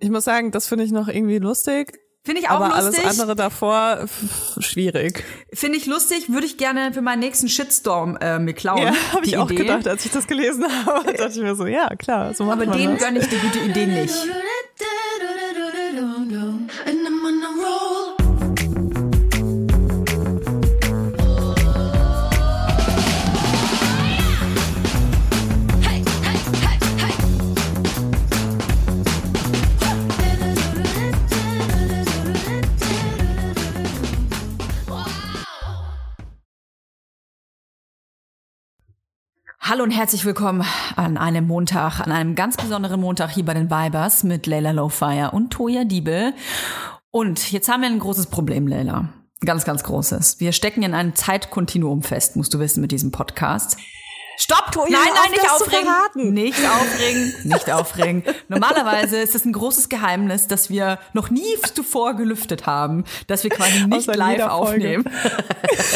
Ich muss sagen, das finde ich noch irgendwie lustig. Finde ich auch aber lustig. alles andere davor schwierig. Finde ich lustig, würde ich gerne für meinen nächsten Shitstorm äh, mir klauen. Ja, habe ich auch Idee. gedacht, als ich das gelesen habe. dachte ich mir so, ja, klar, so macht Aber denen gönne ich die gute Idee nicht. Hallo und herzlich willkommen an einem Montag, an einem ganz besonderen Montag hier bei den Vibers mit Leila Lowfire und Toya Diebel. Und jetzt haben wir ein großes Problem, Leila. Ganz, ganz großes. Wir stecken in einem Zeitkontinuum fest, musst du wissen, mit diesem Podcast. Stopp! Toya, nein, nein, nicht aufregen. Nicht aufregen, nicht aufregen. Normalerweise ist es ein großes Geheimnis, dass wir noch nie zuvor gelüftet haben, dass wir quasi nicht live aufnehmen.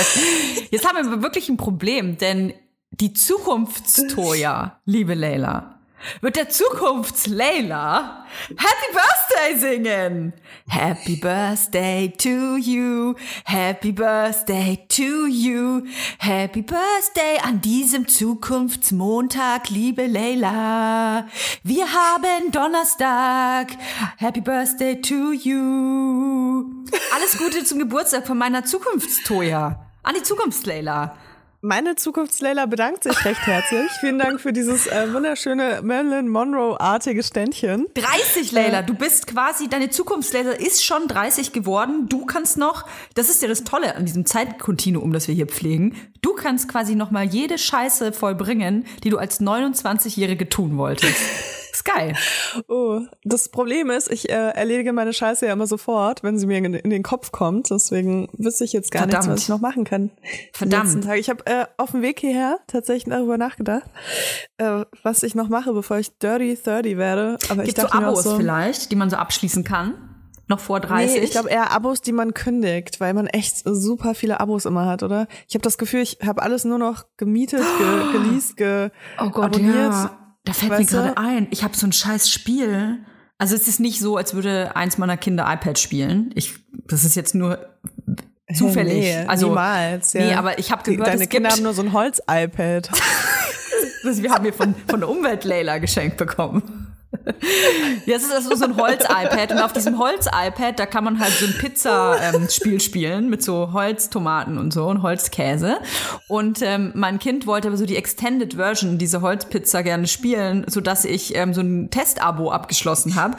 Jetzt haben wir wirklich ein Problem, denn die Zukunftstoja, liebe Leila, wird der Zukunfts-Leila Happy Birthday singen. Happy Birthday to you, Happy Birthday to you, Happy Birthday an diesem Zukunftsmontag, liebe Leila. Wir haben Donnerstag, Happy Birthday to you. Alles Gute zum Geburtstag von meiner Zukunftstoja. An die Zukunfts-Leila. Meine Zukunftsleila bedankt sich recht herzlich. Vielen Dank für dieses äh, wunderschöne Marilyn Monroe-artige Ständchen. 30, Leila. Äh, du bist quasi, deine Zukunftsleila ist schon 30 geworden. Du kannst noch, das ist ja das Tolle an diesem Zeitkontinuum, das wir hier pflegen. Du kannst quasi noch mal jede Scheiße vollbringen, die du als 29-Jährige tun wolltest. Ist geil. Oh, das Problem ist, ich äh, erledige meine Scheiße ja immer sofort, wenn sie mir in, in den Kopf kommt. Deswegen wüsste ich jetzt gar Verdammt. nichts, was ich noch machen kann. Verdammt. Ich habe äh, auf dem Weg hierher tatsächlich darüber nachgedacht, äh, was ich noch mache, bevor ich Dirty 30 werde. Aber Gibt ich so Abos so, vielleicht, die man so abschließen kann? Noch vor 30? Nee, ich glaube eher Abos, die man kündigt, weil man echt super viele Abos immer hat, oder? Ich habe das Gefühl, ich habe alles nur noch gemietet, ge geleast, ge oh Gott, abonniert. Ja. Da fällt weißt mir gerade ein, ich habe so ein scheiß Spiel. Also es ist nicht so, als würde eins meiner Kinder iPad spielen. Ich, das ist jetzt nur zufällig. Nee, also niemals. Ja. Nee, aber ich habe gehört, deine Kinder haben nur so ein Holz-iPad. das wir haben wir von von der Umwelt Layla geschenkt bekommen. Ja, es ist also so ein Holz-iPad und auf diesem Holz-iPad, da kann man halt so ein Pizza-Spiel ähm, spielen mit so Holztomaten und so und Holzkäse. Und ähm, mein Kind wollte aber so die Extended Version, diese Holzpizza gerne spielen, so dass ich ähm, so ein Testabo abgeschlossen habe.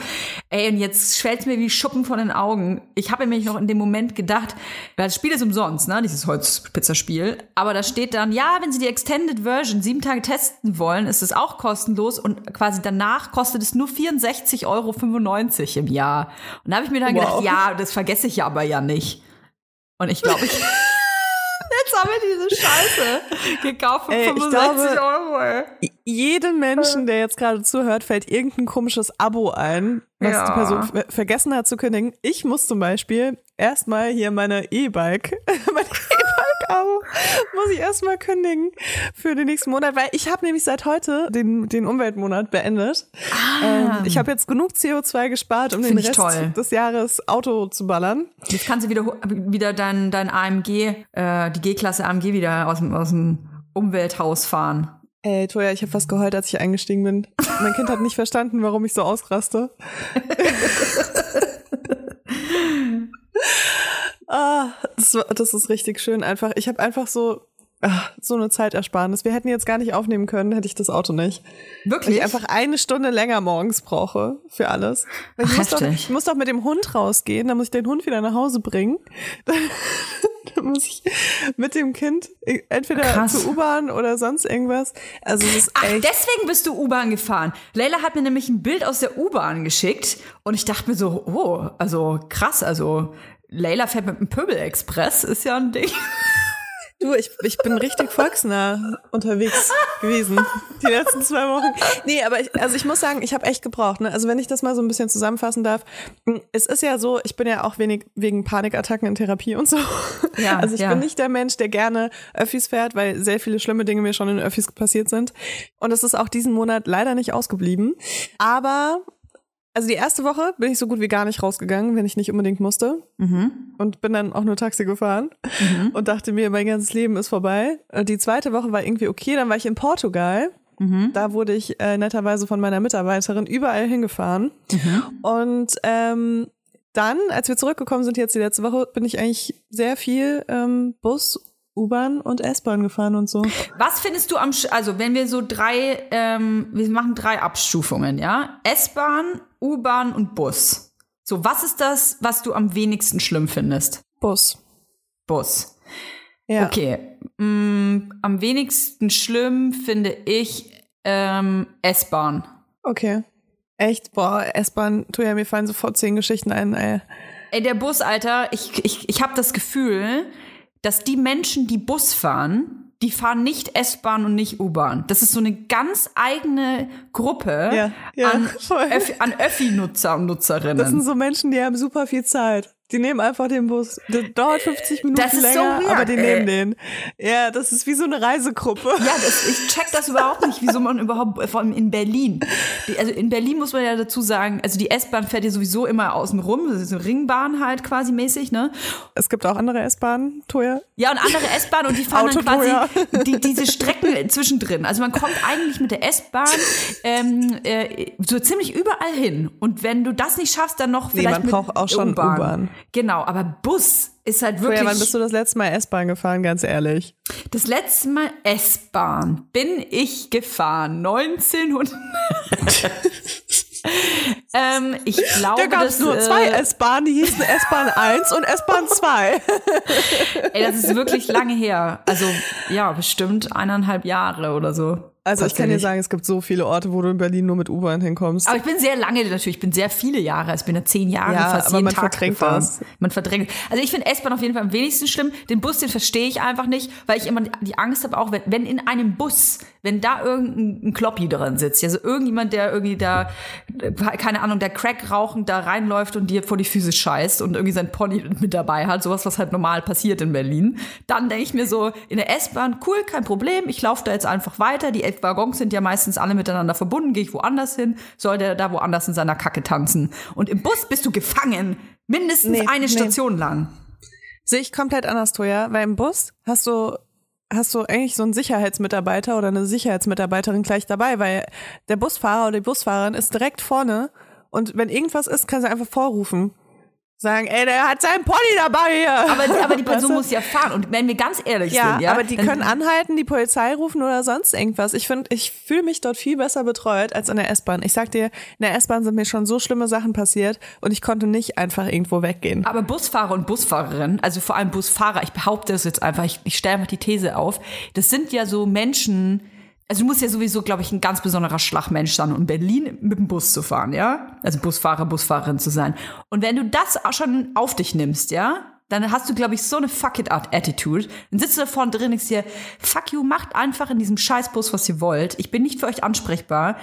Ey, und jetzt schwellt mir wie Schuppen von den Augen. Ich habe nämlich noch in dem Moment gedacht, weil das Spiel ist umsonst, ne, dieses Holzpizzaspiel. Aber da steht dann, ja, wenn Sie die Extended Version sieben Tage testen wollen, ist es auch kostenlos und quasi danach kostet es nur 64,95 Euro im Jahr. Und da habe ich mir dann wow. gedacht, ja, das vergesse ich aber ja nicht. Und ich glaube, ich. Jetzt haben wir diese Scheiße gekauft für ey, 65 glaube, Euro. Jedem Menschen, der jetzt gerade zuhört, fällt irgendein komisches Abo ein, was ja. die Person vergessen hat zu kündigen. Ich muss zum Beispiel erstmal hier meine E-Bike, meine Abo muss ich erstmal kündigen für den nächsten Monat, weil ich habe nämlich seit heute den, den Umweltmonat beendet. Ah. Ähm, ich habe jetzt genug CO2 gespart, um den Rest toll. des Jahres Auto zu ballern. Jetzt kannst du wieder, wieder dein, dein AMG, äh, die G-Klasse AMG wieder aus dem, aus dem Umwelthaus fahren. Ey, Toja, ich habe fast geheult, als ich eingestiegen bin. Mein Kind hat nicht verstanden, warum ich so ausraste. Ah, das, das ist richtig schön einfach. Ich habe einfach so ach, so eine Zeitersparnis. Wir hätten jetzt gar nicht aufnehmen können, hätte ich das Auto nicht. Wirklich? Weil ich einfach eine Stunde länger morgens brauche für alles. Weil ich, muss doch, ich muss doch mit dem Hund rausgehen, dann muss ich den Hund wieder nach Hause bringen. dann muss ich mit dem Kind entweder Krass. zur U-Bahn oder sonst irgendwas. Also es ist Ach, echt deswegen bist du U-Bahn gefahren. Leila hat mir nämlich ein Bild aus der U-Bahn geschickt und ich dachte mir so, oh, also krass, also Leila fährt mit dem Pöbel-Express, ist ja ein Ding. Du, ich, ich bin richtig volksnah unterwegs gewesen die letzten zwei Wochen. Nee, aber ich, also ich muss sagen, ich habe echt gebraucht. Ne? Also wenn ich das mal so ein bisschen zusammenfassen darf, es ist ja so, ich bin ja auch wenig wegen Panikattacken in Therapie und so. Ja, also ich ja. bin nicht der Mensch, der gerne Öffis fährt, weil sehr viele schlimme Dinge mir schon in Öffis passiert sind. Und es ist auch diesen Monat leider nicht ausgeblieben. Aber Also die erste Woche bin ich so gut wie gar nicht rausgegangen, wenn ich nicht unbedingt musste. Mhm. Und bin dann auch nur Taxi gefahren mhm. und dachte mir, mein ganzes Leben ist vorbei. Die zweite Woche war irgendwie okay, dann war ich in Portugal. Mhm. Da wurde ich äh, netterweise von meiner Mitarbeiterin überall hingefahren. Mhm. Und ähm, dann, als wir zurückgekommen sind jetzt die letzte Woche, bin ich eigentlich sehr viel ähm, Bus U-Bahn und S-Bahn gefahren und so. Was findest du am, also wenn wir so drei, ähm, wir machen drei Abstufungen, ja? S-Bahn, U-Bahn und Bus. So, was ist das, was du am wenigsten schlimm findest? Bus. Bus. Ja. Okay. Mm, am wenigsten schlimm finde ich ähm, S-Bahn. Okay. Echt? Boah, S-Bahn, tu ja, mir fallen sofort zehn Geschichten ein, ey. Ey, der Bus, Alter, ich, ich, ich habe das Gefühl, dass die Menschen, die Bus fahren, die fahren nicht S-Bahn und nicht U-Bahn. Das ist so eine ganz eigene Gruppe ja, ja, an, Öffi, an Öffi-Nutzer und Nutzerinnen. Das sind so Menschen, die haben super viel Zeit. Die nehmen einfach den Bus. Das dauert 50 Minuten das ist länger, so weird, aber die nehmen den. Ja, das ist wie so eine Reisegruppe. Ja, das, ich check das überhaupt nicht, wieso man überhaupt, vor allem in Berlin. Die, also in Berlin muss man ja dazu sagen, also die S-Bahn fährt ja sowieso immer außen rum, das ist eine Ringbahn halt quasi mäßig, ne? Es gibt auch andere S-Bahnen, Toja. Ja, und andere S-Bahnen und die fahren dann quasi die, diese Strecken zwischendrin. Also man kommt eigentlich mit der S-Bahn ähm, äh, so ziemlich überall hin. Und wenn du das nicht schaffst, dann noch vielleicht nee, man braucht auch schon U-Bahn. Genau, aber Bus ist halt wirklich. Vorher, wann bist du das letzte Mal S-Bahn gefahren, ganz ehrlich? Das letzte Mal S-Bahn bin ich gefahren 1900. ähm, ich glaube, da gab es nur zwei äh, S-Bahnen, die hießen S-Bahn 1 und S-Bahn 2. Ey, das ist wirklich lange her. Also ja, bestimmt eineinhalb Jahre oder so. Also ich kann dir sagen, es gibt so viele Orte, wo du in Berlin nur mit U-Bahn hinkommst. Aber ich bin sehr lange natürlich, ich bin sehr viele Jahre, also ich bin ja zehn Jahre ja, fast aber jeden man Tag verdrängt gefahren. das. Man verdrängt. Also ich finde S-Bahn auf jeden Fall am wenigsten schlimm. Den Bus, den verstehe ich einfach nicht, weil ich immer die Angst habe, auch wenn, wenn in einem Bus, wenn da irgendein Kloppi drin sitzt, also irgendjemand, der irgendwie da, keine Ahnung, der Crack rauchend da reinläuft und dir vor die Füße scheißt und irgendwie sein Pony mit dabei hat, sowas, was halt normal passiert in Berlin, dann denke ich mir so, in der S-Bahn, cool, kein Problem, ich laufe da jetzt einfach weiter, die Waggons sind ja meist meistens alle miteinander verbunden, gehe ich woanders hin, soll der da woanders in seiner Kacke tanzen. Und im Bus bist du gefangen, mindestens nee, eine Station nee. lang. Sehe ich komplett anders, Toja, weil im Bus hast du hast du eigentlich so einen Sicherheitsmitarbeiter oder eine Sicherheitsmitarbeiterin gleich dabei, weil der Busfahrer oder die Busfahrerin ist direkt vorne und wenn irgendwas ist, kann sie einfach vorrufen sagen, ey, der hat seinen Pony dabei hier. Aber, aber die Person weißt du? muss ja fahren. Und wenn wir ganz ehrlich ja, sind, ja. Aber die können anhalten, die Polizei rufen oder sonst irgendwas. Ich finde, ich fühle mich dort viel besser betreut als in der S-Bahn. Ich sag dir, in der S-Bahn sind mir schon so schlimme Sachen passiert und ich konnte nicht einfach irgendwo weggehen. Aber Busfahrer und Busfahrerinnen, also vor allem Busfahrer, ich behaupte es jetzt einfach, ich, ich stelle einfach die These auf, das sind ja so Menschen, also du musst ja sowieso, glaube ich, ein ganz besonderer Schlagmensch sein, um Berlin mit dem Bus zu fahren, ja? Also Busfahrer, Busfahrerin zu sein. Und wenn du das auch schon auf dich nimmst, ja? Dann hast du, glaube ich, so eine Fuck it out Attitude. Dann sitzt du da vorne drin und denkst dir, fuck you, macht einfach in diesem Scheißbus, was ihr wollt. Ich bin nicht für euch ansprechbar.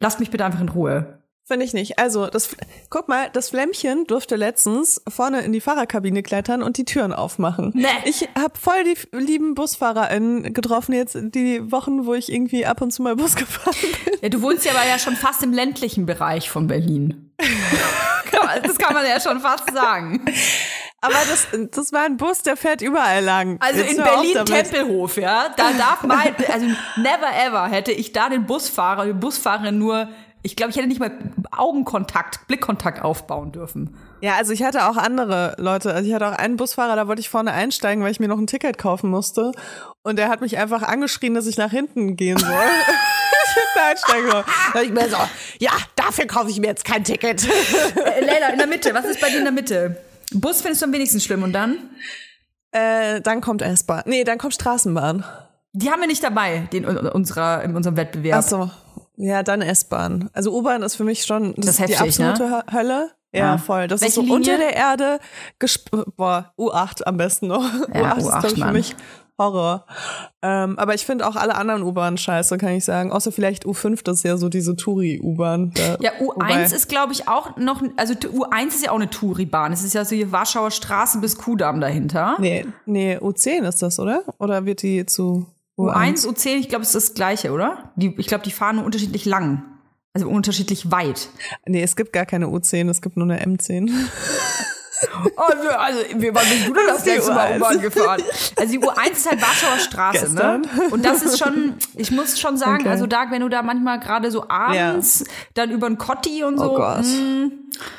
Lasst mich bitte einfach in Ruhe. Finde ich nicht. Also, das, guck mal, das Flämmchen durfte letztens vorne in die Fahrerkabine klettern und die Türen aufmachen. Nee. Ich habe voll die lieben BusfahrerInnen getroffen jetzt die Wochen, wo ich irgendwie ab und zu mal Bus gefahren bin. Ja, du wohnst ja aber ja schon fast im ländlichen Bereich von Berlin. das kann man ja schon fast sagen. Aber das, das war ein Bus, der fährt überall lang. Also Jetzt in Berlin-Tempelhof, ja, da darf mal, also never ever hätte ich da den Busfahrer, die Busfahrerin nur ich glaube, ich hätte nicht mal Augenkontakt, Blickkontakt aufbauen dürfen. Ja, also ich hatte auch andere Leute. Also ich hatte auch einen Busfahrer, da wollte ich vorne einsteigen, weil ich mir noch ein Ticket kaufen musste. Und der hat mich einfach angeschrien, dass ich nach hinten gehen soll. ich hätte einsteigen soll. Da ich mir so, ja, dafür kaufe ich mir jetzt kein Ticket. äh, Leila, in der Mitte. Was ist bei dir in der Mitte? Bus findest du am wenigsten schlimm und dann? Äh, dann kommt S-Bahn. Nee, dann kommt Straßenbahn. Die haben wir nicht dabei, den unserer, in unserem Wettbewerb. Ach so. Ja, dann S-Bahn. Also U-Bahn ist für mich schon das, das heftig, die absolute ne? Hölle. Ja, ja, voll. Das Welche ist so Linie? unter der Erde. Boah, U8 am besten noch. Ja, U8, U8 ist, ich, für mich Horror. Ähm, aber ich finde auch alle anderen U-Bahnen scheiße, kann ich sagen. Außer vielleicht U5, das ist ja so diese Touri-U-Bahn. Ja, U1 Wobei. ist, glaube ich, auch noch, also U1 ist ja auch eine Touri-Bahn. Es ist ja so die Warschauer Straße bis Kudamm dahinter. Nee, nee, U10 ist das, oder? Oder wird die zu U1, U10, ich glaube, es ist das gleiche, oder? Die, ich glaube, die fahren nur unterschiedlich lang. Also unterschiedlich weit. Nee, es gibt gar keine U10, es gibt nur eine M10. Also, also wir waren mit denn das letzte Mal U-Bahn gefahren? Also die U1 ist halt Warschauer Straße, ne? Gestern. ne? Und das ist schon, ich muss schon sagen, okay. also da, wenn du da manchmal gerade so abends ja. dann über ein Kotti und so. Oh Gott. Mh,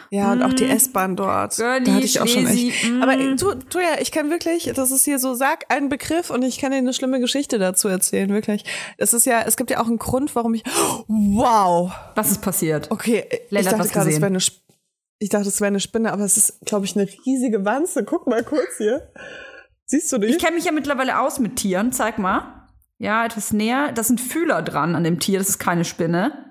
ja, und auch die S-Bahn dort. Girlie, da hatte ich auch schon echt. Mm. Aber du, du ja, ich kann wirklich, das ist hier so, sag einen Begriff und ich kann dir eine schlimme Geschichte dazu erzählen, wirklich. Es ist ja, es gibt ja auch einen Grund, warum ich, wow. Was ist passiert? Okay, Leila ich dachte gerade, es wäre eine ich dachte, es wäre eine Spinne, aber es ist, glaube ich, eine riesige Wanze. Guck mal kurz hier. Siehst du die? Ich kenne mich ja mittlerweile aus mit Tieren. Zeig mal. Ja, etwas näher. Das sind Fühler dran an dem Tier. Das ist keine Spinne.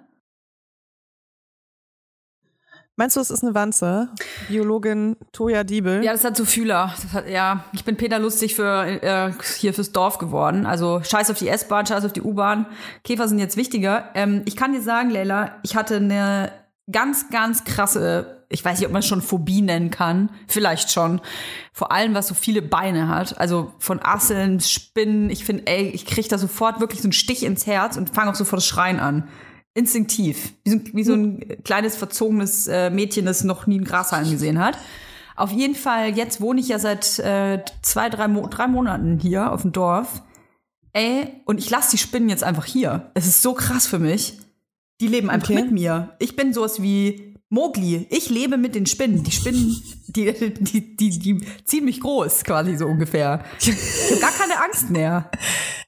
Meinst du, es ist eine Wanze? Biologin Toja Diebel. Ja, das hat so Fühler. Hat, ja, ich bin Peter Lustig für äh, hier fürs Dorf geworden. Also scheiß auf die S-Bahn, scheiß auf die U-Bahn. Käfer sind jetzt wichtiger. Ähm, ich kann dir sagen, Leila, ich hatte eine ganz, ganz krasse, ich weiß nicht, ob man es schon Phobie nennen kann, vielleicht schon. Vor allem, was so viele Beine hat. Also von Asseln, Spinnen. Ich finde, ey, ich kriege da sofort wirklich so einen Stich ins Herz und fange auch sofort das Schreien an. Instinktiv. Wie so, wie so ein kleines, verzogenes äh, Mädchen, das noch nie einen Grashalm gesehen hat. Auf jeden Fall, jetzt wohne ich ja seit äh, zwei, drei, Mo drei Monaten hier auf dem Dorf. Ey, und ich lasse die Spinnen jetzt einfach hier. Es ist so krass für mich. Die leben einfach okay. mit mir. Ich bin sowas wie Mogli. Ich lebe mit den Spinnen. Die Spinnen, die, die, die, die ziehen mich groß, quasi so ungefähr. Ich habe gar keine Angst mehr.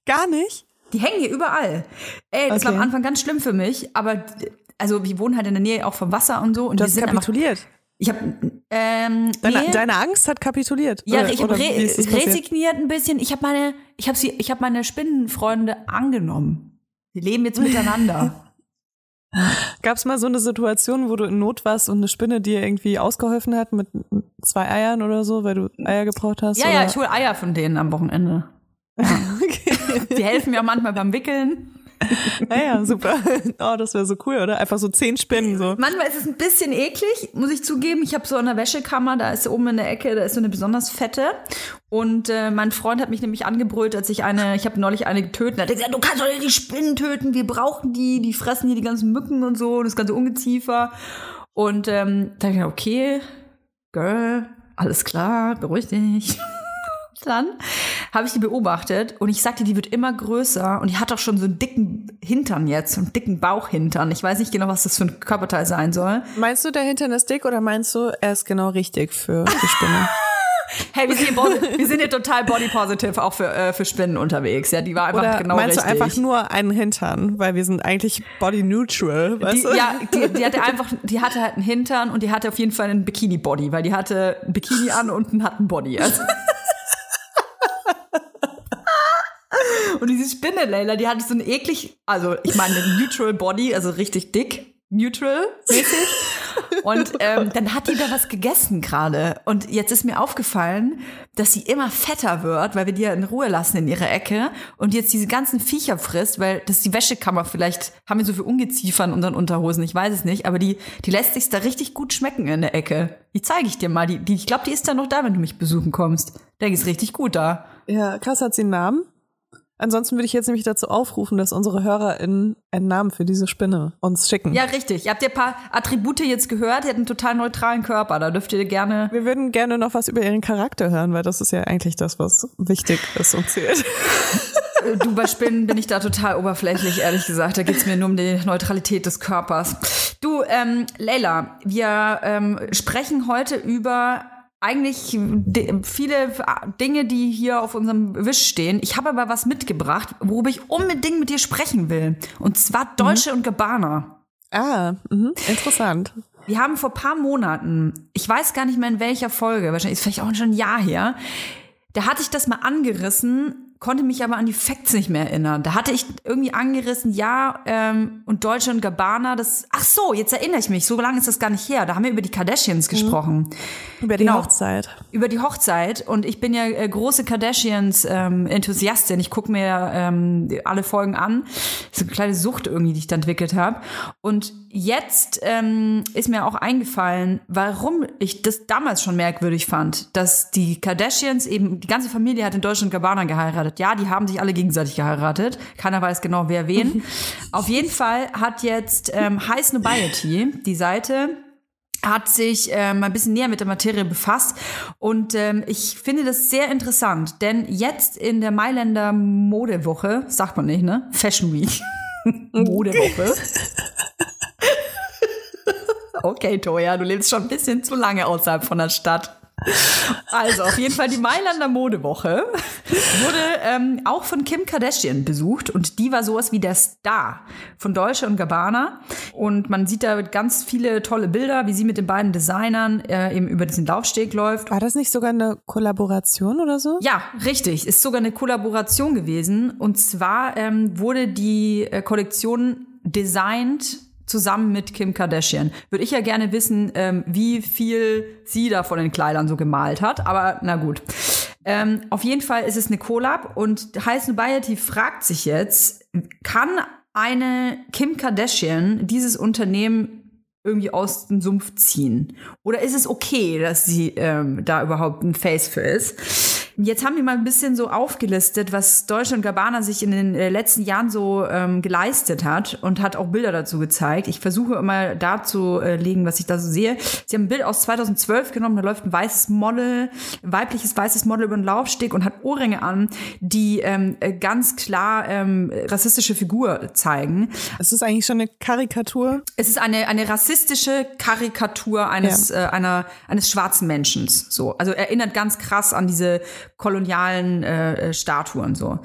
Gar nicht? Die hängen hier überall. Ey, das okay. war am Anfang ganz schlimm für mich, aber also wir wohnen halt in der Nähe auch vom Wasser und so. Und du hast kapituliert. Einfach, ich habe ähm, deine, nee. deine Angst hat kapituliert. Ja, oder, ich habe re resigniert ein bisschen. Ich habe meine, ich habe sie, ich habe meine Spinnenfreunde angenommen. Wir leben jetzt miteinander. Gab es mal so eine Situation, wo du in Not warst und eine Spinne dir irgendwie ausgeholfen hat mit zwei Eiern oder so, weil du Eier gebraucht hast? Ja, oder? ja, ich hole Eier von denen am Wochenende. Ja. okay. Die helfen mir auch manchmal beim Wickeln. Naja, super. Oh, das wäre so cool, oder? Einfach so zehn Spinnen so. Manchmal ist es ein bisschen eklig, muss ich zugeben. Ich habe so eine Wäschekammer, da ist oben in der Ecke, da ist so eine besonders fette. Und äh, mein Freund hat mich nämlich angebrüllt, als ich eine, ich habe neulich eine getötet. Er hat gesagt, du kannst doch nicht die Spinnen töten, wir brauchen die, die fressen hier die ganzen Mücken und so, und das ganze Ungeziefer. Und ähm, da dachte ich, okay, Girl, alles klar, beruhig dich dann habe ich die beobachtet und ich sagte, die wird immer größer und die hat auch schon so einen dicken Hintern jetzt, so einen dicken Bauchhintern. Ich weiß nicht genau, was das für ein Körperteil sein soll. Meinst du, der Hintern ist dick oder meinst du, er ist genau richtig für die Spinne? Hey, wir sind, hier, wir sind hier total body positive auch für, äh, für Spinnen unterwegs. Ja, die war einfach Oder genau meinst richtig. Meinst du einfach nur einen Hintern, weil wir sind eigentlich body neutral, weißt die, du? Ja, die, die hatte einfach, die hatte halt einen Hintern und die hatte auf jeden Fall einen Bikini Body, weil die hatte ein Bikini an und hat einen Body. Also. Und diese Spinne, Leila, die hatte so ein eklig, also ich meine Neutral Body, also richtig dick, neutral mäßig. Und ähm, dann hat die da was gegessen gerade. Und jetzt ist mir aufgefallen, dass sie immer fetter wird, weil wir die ja in Ruhe lassen in ihrer Ecke und jetzt diese ganzen Viecher frisst, weil das ist die Wäschekammer. Vielleicht haben wir so viel Ungeziefer in unseren Unterhosen, ich weiß es nicht. Aber die, die lässt sich da richtig gut schmecken in der Ecke. Die zeige ich dir mal. Die, die, ich glaube, die ist da noch da, wenn du mich besuchen kommst. Der ist richtig gut da. Ja, krass, hat sie einen Namen? Ansonsten würde ich jetzt nämlich dazu aufrufen, dass unsere HörerInnen einen Namen für diese Spinne uns schicken. Ja, richtig. Ihr habt ja ein paar Attribute jetzt gehört. Ihr habt einen total neutralen Körper. Da dürft ihr gerne. Wir würden gerne noch was über ihren Charakter hören, weil das ist ja eigentlich das, was wichtig ist und zählt. du, bei Spinnen bin ich da total oberflächlich, ehrlich gesagt. Da geht's mir nur um die Neutralität des Körpers. Du, ähm, Leila, wir ähm, sprechen heute über eigentlich viele Dinge, die hier auf unserem Wisch stehen. Ich habe aber was mitgebracht, worüber ich unbedingt mit dir sprechen will. Und zwar Deutsche mhm. und Gabbana. Ah, mh, interessant. Wir haben vor paar Monaten, ich weiß gar nicht mehr in welcher Folge, wahrscheinlich ist vielleicht auch schon ein Jahr her, da hatte ich das mal angerissen, konnte mich aber an die Facts nicht mehr erinnern. Da hatte ich irgendwie angerissen, ja, ähm, und Deutsche und Gabbana, das, ach so, jetzt erinnere ich mich, so lange ist das gar nicht her. Da haben wir über die Kardashians mhm. gesprochen. Über die genau, Hochzeit. Über die Hochzeit. Und ich bin ja äh, große Kardashians-Enthusiastin. Ähm, ich gucke mir ähm, alle Folgen an. Das ist eine kleine Sucht irgendwie, die ich da entwickelt habe. Und jetzt ähm, ist mir auch eingefallen, warum ich das damals schon merkwürdig fand, dass die Kardashians eben, die ganze Familie hat in Deutschland Gabbana geheiratet geheiratet. Ja, die haben sich alle gegenseitig geheiratet. Keiner weiß genau, wer wen. Auf jeden Fall hat jetzt ähm, High Snobiety, die Seite, hat sich ähm, ein bisschen näher mit der Materie befasst und ähm, ich finde das sehr interessant, denn jetzt in der Mailänder Modewoche, sagt man nicht, ne? Fashion Week. Modewoche. okay, Toja, du lebst schon ein bisschen zu lange außerhalb von der Stadt. Also, auf jeden Fall die Mailänder Modewoche wurde ähm, auch von Kim Kardashian besucht und die war sowas wie der Star von Deutsche und Gabbana. Und man sieht da ganz viele tolle Bilder, wie sie mit den beiden Designern äh, eben über diesen Laufsteg läuft. War das nicht sogar eine Kollaboration oder so? Ja, richtig. Ist sogar eine Kollaboration gewesen. Und zwar ähm, wurde die äh, Kollektion designt zusammen mit Kim Kardashian. Würde ich ja gerne wissen, ähm, wie viel sie da von den Kleidern so gemalt hat. Aber na gut. Ähm, auf jeden Fall ist es eine Collab und High Nobiety fragt sich jetzt, kann eine Kim Kardashian dieses Unternehmen irgendwie aus dem Sumpf ziehen? Oder ist es okay, dass sie ähm, da überhaupt ein Face für ist? Jetzt haben wir mal ein bisschen so aufgelistet, was Deutsche und Gabbana sich in den äh, letzten Jahren so ähm, geleistet hat und hat auch Bilder dazu gezeigt. Ich versuche immer darzulegen, was ich da so sehe. Sie haben ein Bild aus 2012 genommen, da läuft ein weißes Model, ein weibliches weißes Model über den Laufsteg und hat Ohrringe an, die ähm, äh, ganz klar ähm, rassistische Figur zeigen. Es ist eigentlich schon eine Karikatur. Es ist eine, eine rassistische Karikatur eines, ja. äh, einer, eines schwarzen Menschen. So. Also erinnert ganz krass an diese kolonialen äh, Statuen so.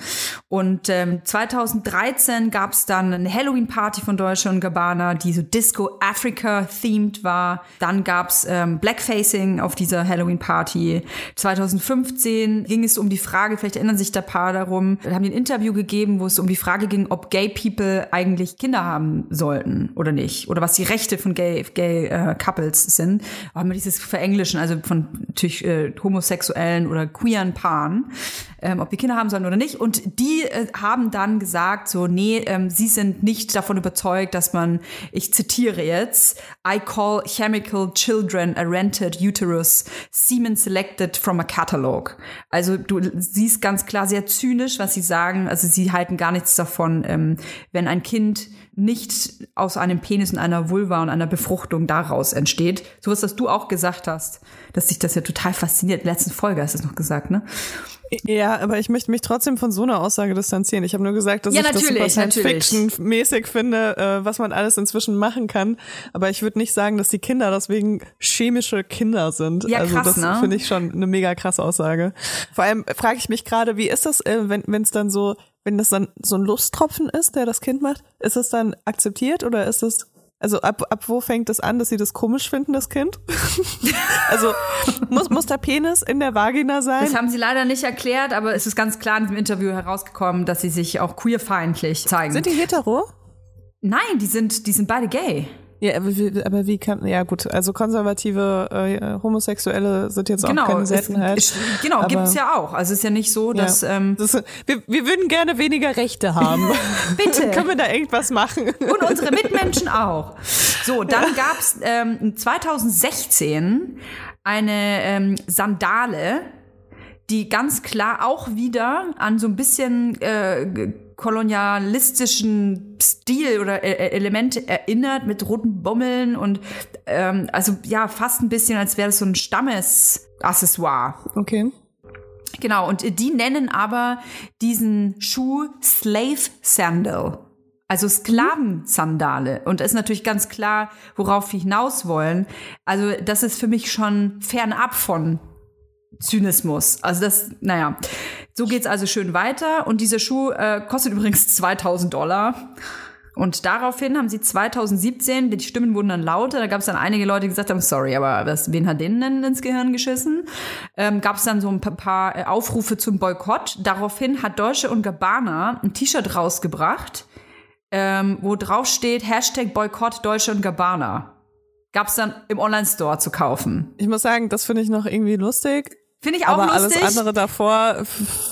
Und ähm, 2013 gab es dann eine Halloween-Party von Deutsche und Gabbana, die so Disco Africa themed war. Dann gab's ähm, Blackfacing auf dieser Halloween-Party. 2015 ging es um die Frage, vielleicht erinnern sich da paar darum, da haben ein Interview gegeben, wo es um die Frage ging, ob Gay People eigentlich Kinder haben sollten oder nicht. Oder was die Rechte von Gay, Gay äh, Couples sind. Aber wir dieses Verenglischen, also von natürlich äh, Homosexuellen oder queeren Paaren, ähm, ob die Kinder haben sollen oder nicht. Und die äh, haben dann gesagt, so, nee, ähm, sie sind nicht davon überzeugt, dass man, ich zitiere jetzt, I call chemical children a rented uterus, semen selected from a catalog. Also du siehst ganz klar sehr zynisch, was sie sagen. Also sie halten gar nichts davon, ähm, wenn ein Kind nicht aus einem Penis und einer Vulva und einer Befruchtung daraus entsteht. So was, was du auch gesagt hast, dass dich das ja total fasziniert. In der letzten Folge hast du es noch gesagt, ne? Ja, aber ich möchte mich trotzdem von so einer Aussage distanzieren. Ich habe nur gesagt, dass ja, ich das super Science-Fiction-mäßig finde, äh, was man alles inzwischen machen kann. Aber ich würde nicht sagen, dass die Kinder deswegen chemische Kinder sind. Ja, also krass, das ne? finde ich schon eine mega krasse Aussage. Vor allem frage ich mich gerade, wie ist das, äh, wenn es dann so, wenn das dann so ein Lusttropfen ist, der das Kind macht, ist das dann akzeptiert oder ist das also ab, ab wo fängt es das an, dass sie das komisch finden, das Kind? also muss, muss der Penis in der Vagina sein? Das haben sie leider nicht erklärt, aber es ist ganz klar in diesem Interview herausgekommen, dass sie sich auch queerfeindlich zeigen. Sind die hetero? Nein, die sind, die sind beide gay. Ja, aber wie, aber wie kann, ja gut, also konservative äh, Homosexuelle sind jetzt genau, auch keine Seltenheit. Es, genau, aber, gibt's ja auch. Also es ist ja nicht so, dass... Ja, ähm, das, wir, wir würden gerne weniger Rechte haben. Bitte. Können wir da irgendwas machen? Und unsere Mitmenschen auch. So, dann ja. gab's ähm, 2016 eine ähm, Sandale, die ganz klar auch wieder an so ein bisschen... Äh, kolonialistischen Stil oder e-, e-, Elemente erinnert mit roten Bommeln und ähm, also ja, fast ein bisschen, als wäre das so ein Stammesaccessoire. Okay. Genau, und die nennen aber diesen Schuh Slave Sandal. Also Sklavensandale. Und ist natürlich ganz klar, worauf wir hinaus wollen. Also das ist für mich schon fernab von Zynismus. Also das, naja, so geht's also schön weiter. Und dieser Schuh äh, kostet übrigens 2000 Dollar. Und daraufhin haben sie 2017, die Stimmen wurden dann lauter, da gab es dann einige Leute, die gesagt haben, sorry, aber was, wen hat denen denn ins Gehirn geschissen? Ähm, gab es dann so ein paar äh, Aufrufe zum Boykott. Daraufhin hat Deutsche und Gabbana ein T-Shirt rausgebracht, ähm, wo drauf steht, Hashtag Boykott Deutsche und Gabbana. Gab es dann im Online-Store zu kaufen. Ich muss sagen, das finde ich noch irgendwie lustig. Finde ich auch Aber lustig. alles andere davor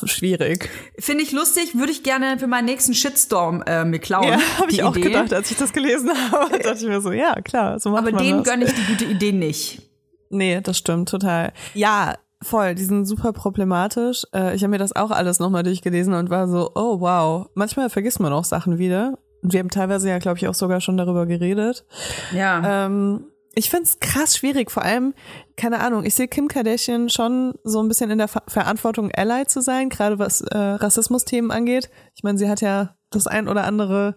schwierig. Finde ich lustig, würde ich gerne für meinen nächsten Shitstorm äh, mir klauen. Ja, habe ich auch Idee. gedacht, als ich das gelesen habe. Dachte ich mir so, ja, klar, so macht Aber man denen gönne ich die gute Idee nicht. Nee, das stimmt total. Ja, Voll, die sind super problematisch. Äh, ich habe mir das auch alles nochmal durchgelesen und war so, oh wow. Manchmal vergisst man auch Sachen wieder. Wir haben teilweise ja, glaube ich, auch sogar schon darüber geredet. Ja. Ähm, ich find's krass schwierig, vor allem, keine Ahnung, ich sehe Kim Kardashian schon so ein bisschen in der Ver Verantwortung, Ally zu sein, gerade was äh, Rassismus-Themen angeht. Ich meine, sie hat ja das ein oder andere,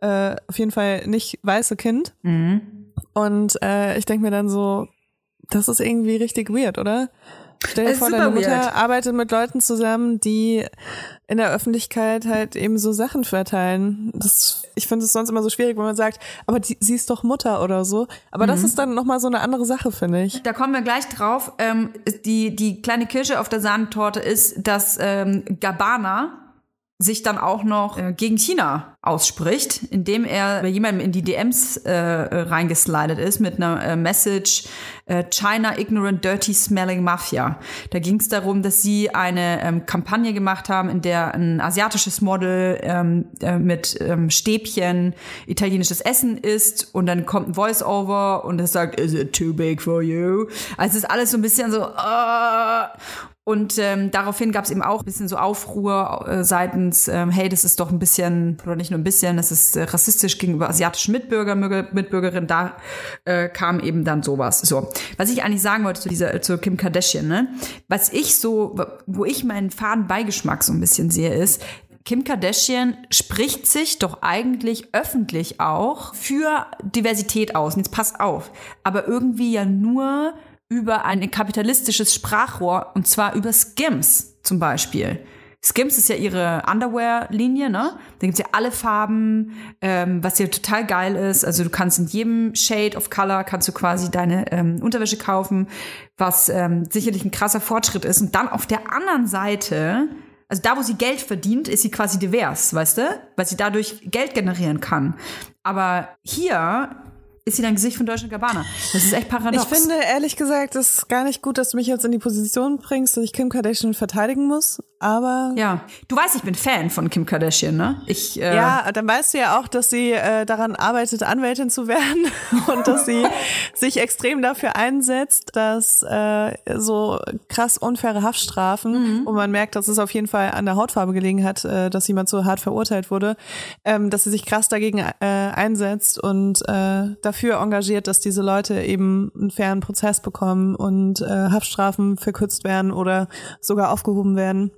äh, auf jeden Fall nicht weiße Kind. Mhm. Und äh, ich denke mir dann so, das ist irgendwie richtig weird, oder? Stell dir vor, deine Mutter weird. arbeitet mit Leuten zusammen, die in der Öffentlichkeit halt eben so Sachen verteilen. Das, ich finde es sonst immer so schwierig, wenn man sagt, aber die, sie ist doch Mutter oder so. Aber mhm. das ist dann nochmal so eine andere Sache, finde ich. Da kommen wir gleich drauf. Ähm, die, die kleine Kirsche auf der Sahnetorte ist, dass ähm, Gabbana, sich dann auch noch äh, gegen China ausspricht, indem er bei jemandem in die DMs äh, reingeslidet ist mit einer äh, Message äh, China Ignorant Dirty Smelling Mafia. Da ging es darum, dass sie eine ähm, Kampagne gemacht haben, in der ein asiatisches Model ähm, äh, mit ähm, Stäbchen italienisches Essen isst und dann kommt ein Voice-Over und es sagt, is it too big for you? Also es ist alles so ein bisschen so, uh, und ähm, daraufhin gab es eben auch ein bisschen so Aufruhr äh, seitens, ähm, hey, das ist doch ein bisschen, oder nicht nur ein bisschen, das ist äh, rassistisch gegenüber asiatischen Mitbürger, Mitbürgerinnen. Da äh, kam eben dann sowas. So, was ich eigentlich sagen wollte zu dieser, zu Kim Kardashian, ne? Was ich so, wo ich meinen faden Beigeschmack so ein bisschen sehe, ist, Kim Kardashian spricht sich doch eigentlich öffentlich auch für Diversität aus. Und jetzt passt auf. Aber irgendwie ja nur über ein kapitalistisches Sprachrohr und zwar über Skims zum Beispiel. Skims ist ja ihre Underwear-Linie, ne? Da gibt's ja alle Farben, ähm, was ja total geil ist. Also du kannst in jedem Shade of Color kannst du quasi deine ähm, Unterwäsche kaufen, was ähm, sicherlich ein krasser Fortschritt ist. Und dann auf der anderen Seite, also da, wo sie Geld verdient, ist sie quasi divers, weißt du? Weil sie dadurch Geld generieren kann. Aber hier ist sie dein Gesicht von Deutsche Gabbana. Das ist echt paradox. Ich finde ehrlich gesagt, es ist gar nicht gut, dass du mich jetzt in die Position bringst, dass ich Kim Kardashian verteidigen muss aber. Ja, du weißt, ich bin Fan von Kim Kardashian, ne? Ich, äh ja, dann weißt du ja auch, dass sie äh, daran arbeitet, Anwältin zu werden und dass sie sich extrem dafür einsetzt, dass äh, so krass unfaire Haftstrafen, mhm. wo man merkt, dass es auf jeden Fall an der Hautfarbe gelegen hat, äh, dass jemand so hart verurteilt wurde, ähm, dass sie sich krass dagegen äh, einsetzt und äh, dafür engagiert, dass diese Leute eben einen fairen Prozess bekommen und äh, Haftstrafen verkürzt werden oder sogar aufgehoben werden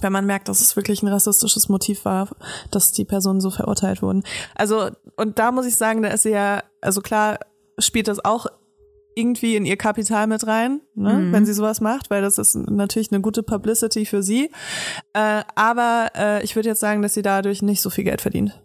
wenn man merkt, dass es wirklich ein rassistisches Motiv war, dass die Personen so verurteilt wurden. Also, und da muss ich sagen, da ist sie ja, also klar spielt das auch irgendwie in ihr Kapital mit rein, ne, mhm. wenn sie sowas macht, weil das ist natürlich eine gute Publicity für sie. Äh, aber äh, ich würde jetzt sagen, dass sie dadurch nicht so viel Geld verdient.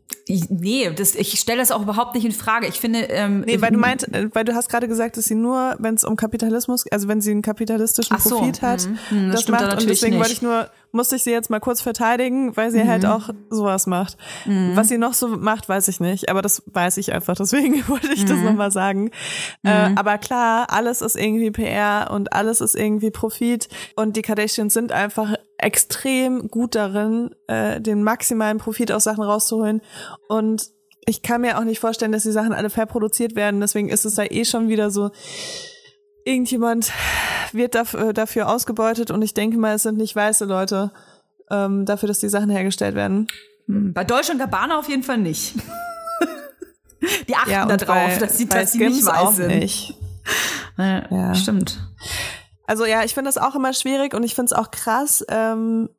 Nee, das, ich stelle das auch überhaupt nicht in Frage. Ich finde. Ähm, nee, weil du meint, äh, weil du hast gerade gesagt, dass sie nur, wenn es um Kapitalismus, also wenn sie einen kapitalistischen so, Profit hat, mh, das, das macht. Und deswegen nicht. wollte ich nur, musste ich sie jetzt mal kurz verteidigen, weil sie halt mhm. halt auch sowas macht. Mhm. Was sie noch so macht, weiß ich nicht. Aber das weiß ich einfach. Deswegen wollte ich mhm. das nochmal sagen. Äh, mhm. aber klar, alles ist irgendwie PR und alles ist irgendwie Profit. Und die Kardashians sind einfach extrem gut darin, äh, den maximalen Profit aus Sachen rauszuholen. Und ich kann mir auch nicht vorstellen, dass die Sachen alle fair produziert werden. Deswegen ist es da eh schon wieder so, irgendjemand wird dafür, äh, dafür ausgebeutet und ich denke mal, es sind nicht weiße Leute ähm, dafür, dass die Sachen hergestellt werden. Hm, bei Deutsch und Gabbana auf jeden Fall nicht. die achten ja, da drauf, dass sie, dass sie nicht weiß sind. Nicht. Ja, ja. Stimmt. Also ja, ich finde das auch immer schwierig und ich finde es auch krass, ähm,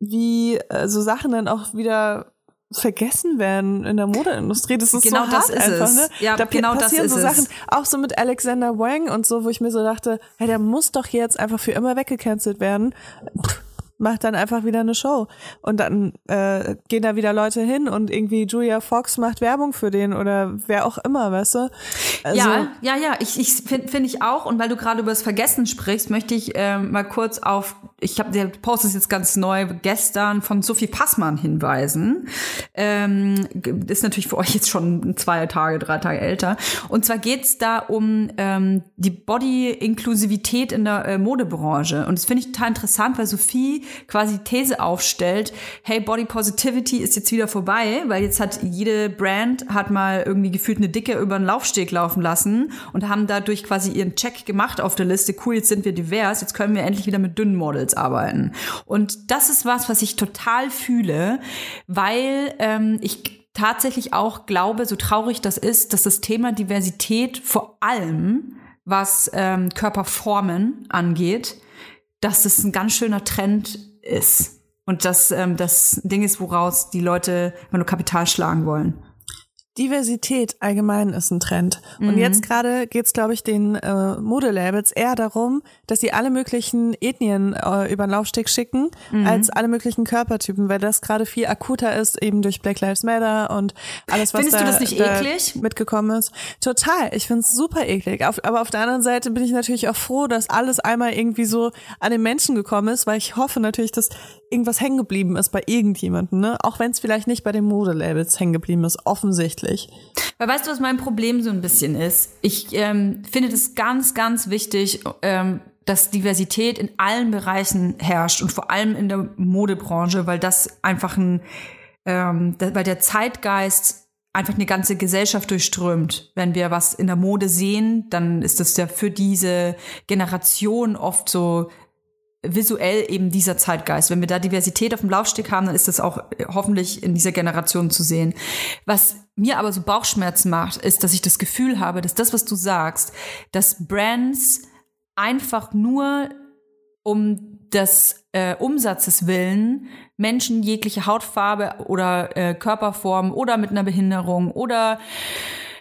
wie äh, so Sachen dann auch wieder vergessen werden in der Modeindustrie. Das ist genau so hart das ist einfach, es. ne? Ja, da genau passieren so Sachen, es. auch so mit Alexander Wang und so, wo ich mir so dachte, hey, der muss doch jetzt einfach für immer weggecancelt werden. Pff, macht dann einfach wieder eine Show. Und dann äh, gehen da wieder Leute hin und irgendwie Julia Fox macht Werbung für den oder wer auch immer, weißt du? Also, ja, ja, ja, ich, ich finde find ich auch. Und weil du gerade über das Vergessen sprichst, möchte ich äh, mal kurz auf, ich habe der Post ist jetzt ganz neu gestern von Sophie Passmann hinweisen. Ähm, ist natürlich für euch jetzt schon zwei Tage, drei Tage älter. Und zwar geht's da um ähm, die Body-Inklusivität in der äh, Modebranche. Und das finde ich total interessant, weil Sophie quasi These aufstellt, hey, Body Positivity ist jetzt wieder vorbei, weil jetzt hat jede Brand hat mal irgendwie gefühlt eine Dicke über einen Laufsteg laufen lassen und haben dadurch quasi ihren Check gemacht auf der Liste. Cool, jetzt sind wir divers, jetzt können wir endlich wieder mit dünnen Models arbeiten. Und das ist was, was ich total fühle, weil ähm, ich tatsächlich auch glaube, so traurig das ist, dass das Thema Diversität vor allem, was ähm, Körperformen angeht, dass das ein ganz schöner Trend ist. Und dass ähm, das Ding ist, woraus die Leute immer nur Kapital schlagen wollen. Diversität allgemein ist ein Trend. Und mhm. jetzt gerade geht's, glaube ich, den äh, Modelabels eher darum, dass sie alle möglichen Ethnien äh, über den Laufsteg schicken, mhm. als alle möglichen Körpertypen, weil das gerade viel akuter ist, eben durch Black Lives Matter und alles, was Findest da, du das nicht da eklig? mitgekommen ist. Total. Ich find's super eklig. Auf, aber auf der anderen Seite bin ich natürlich auch froh, dass alles einmal irgendwie so an den Menschen gekommen ist, weil ich hoffe natürlich, dass irgendwas hängen geblieben ist bei irgendjemandem, ne? Auch wenn es vielleicht nicht bei den Modelabels hängen geblieben ist, offensichtlich. Weil weißt du, was mein Problem so ein bisschen ist? Ich ähm, finde das ganz, ganz wichtig, ähm, dass Diversität in allen Bereichen herrscht und vor allem in der Modebranche, weil das einfach ein, ähm, weil der Zeitgeist einfach eine ganze Gesellschaft durchströmt. Wenn wir was in der Mode sehen, dann ist das ja für diese Generation oft so visuell eben dieser Zeitgeist. Wenn wir da Diversität auf dem Laufsteg haben, dann ist das auch hoffentlich in dieser Generation zu sehen. Was mir aber so Bauchschmerzen macht, ist, dass ich das Gefühl habe, dass das, was du sagst, dass Brands einfach nur um des äh, Umsatzes willen Menschen jegliche Hautfarbe oder äh, Körperform oder mit einer Behinderung oder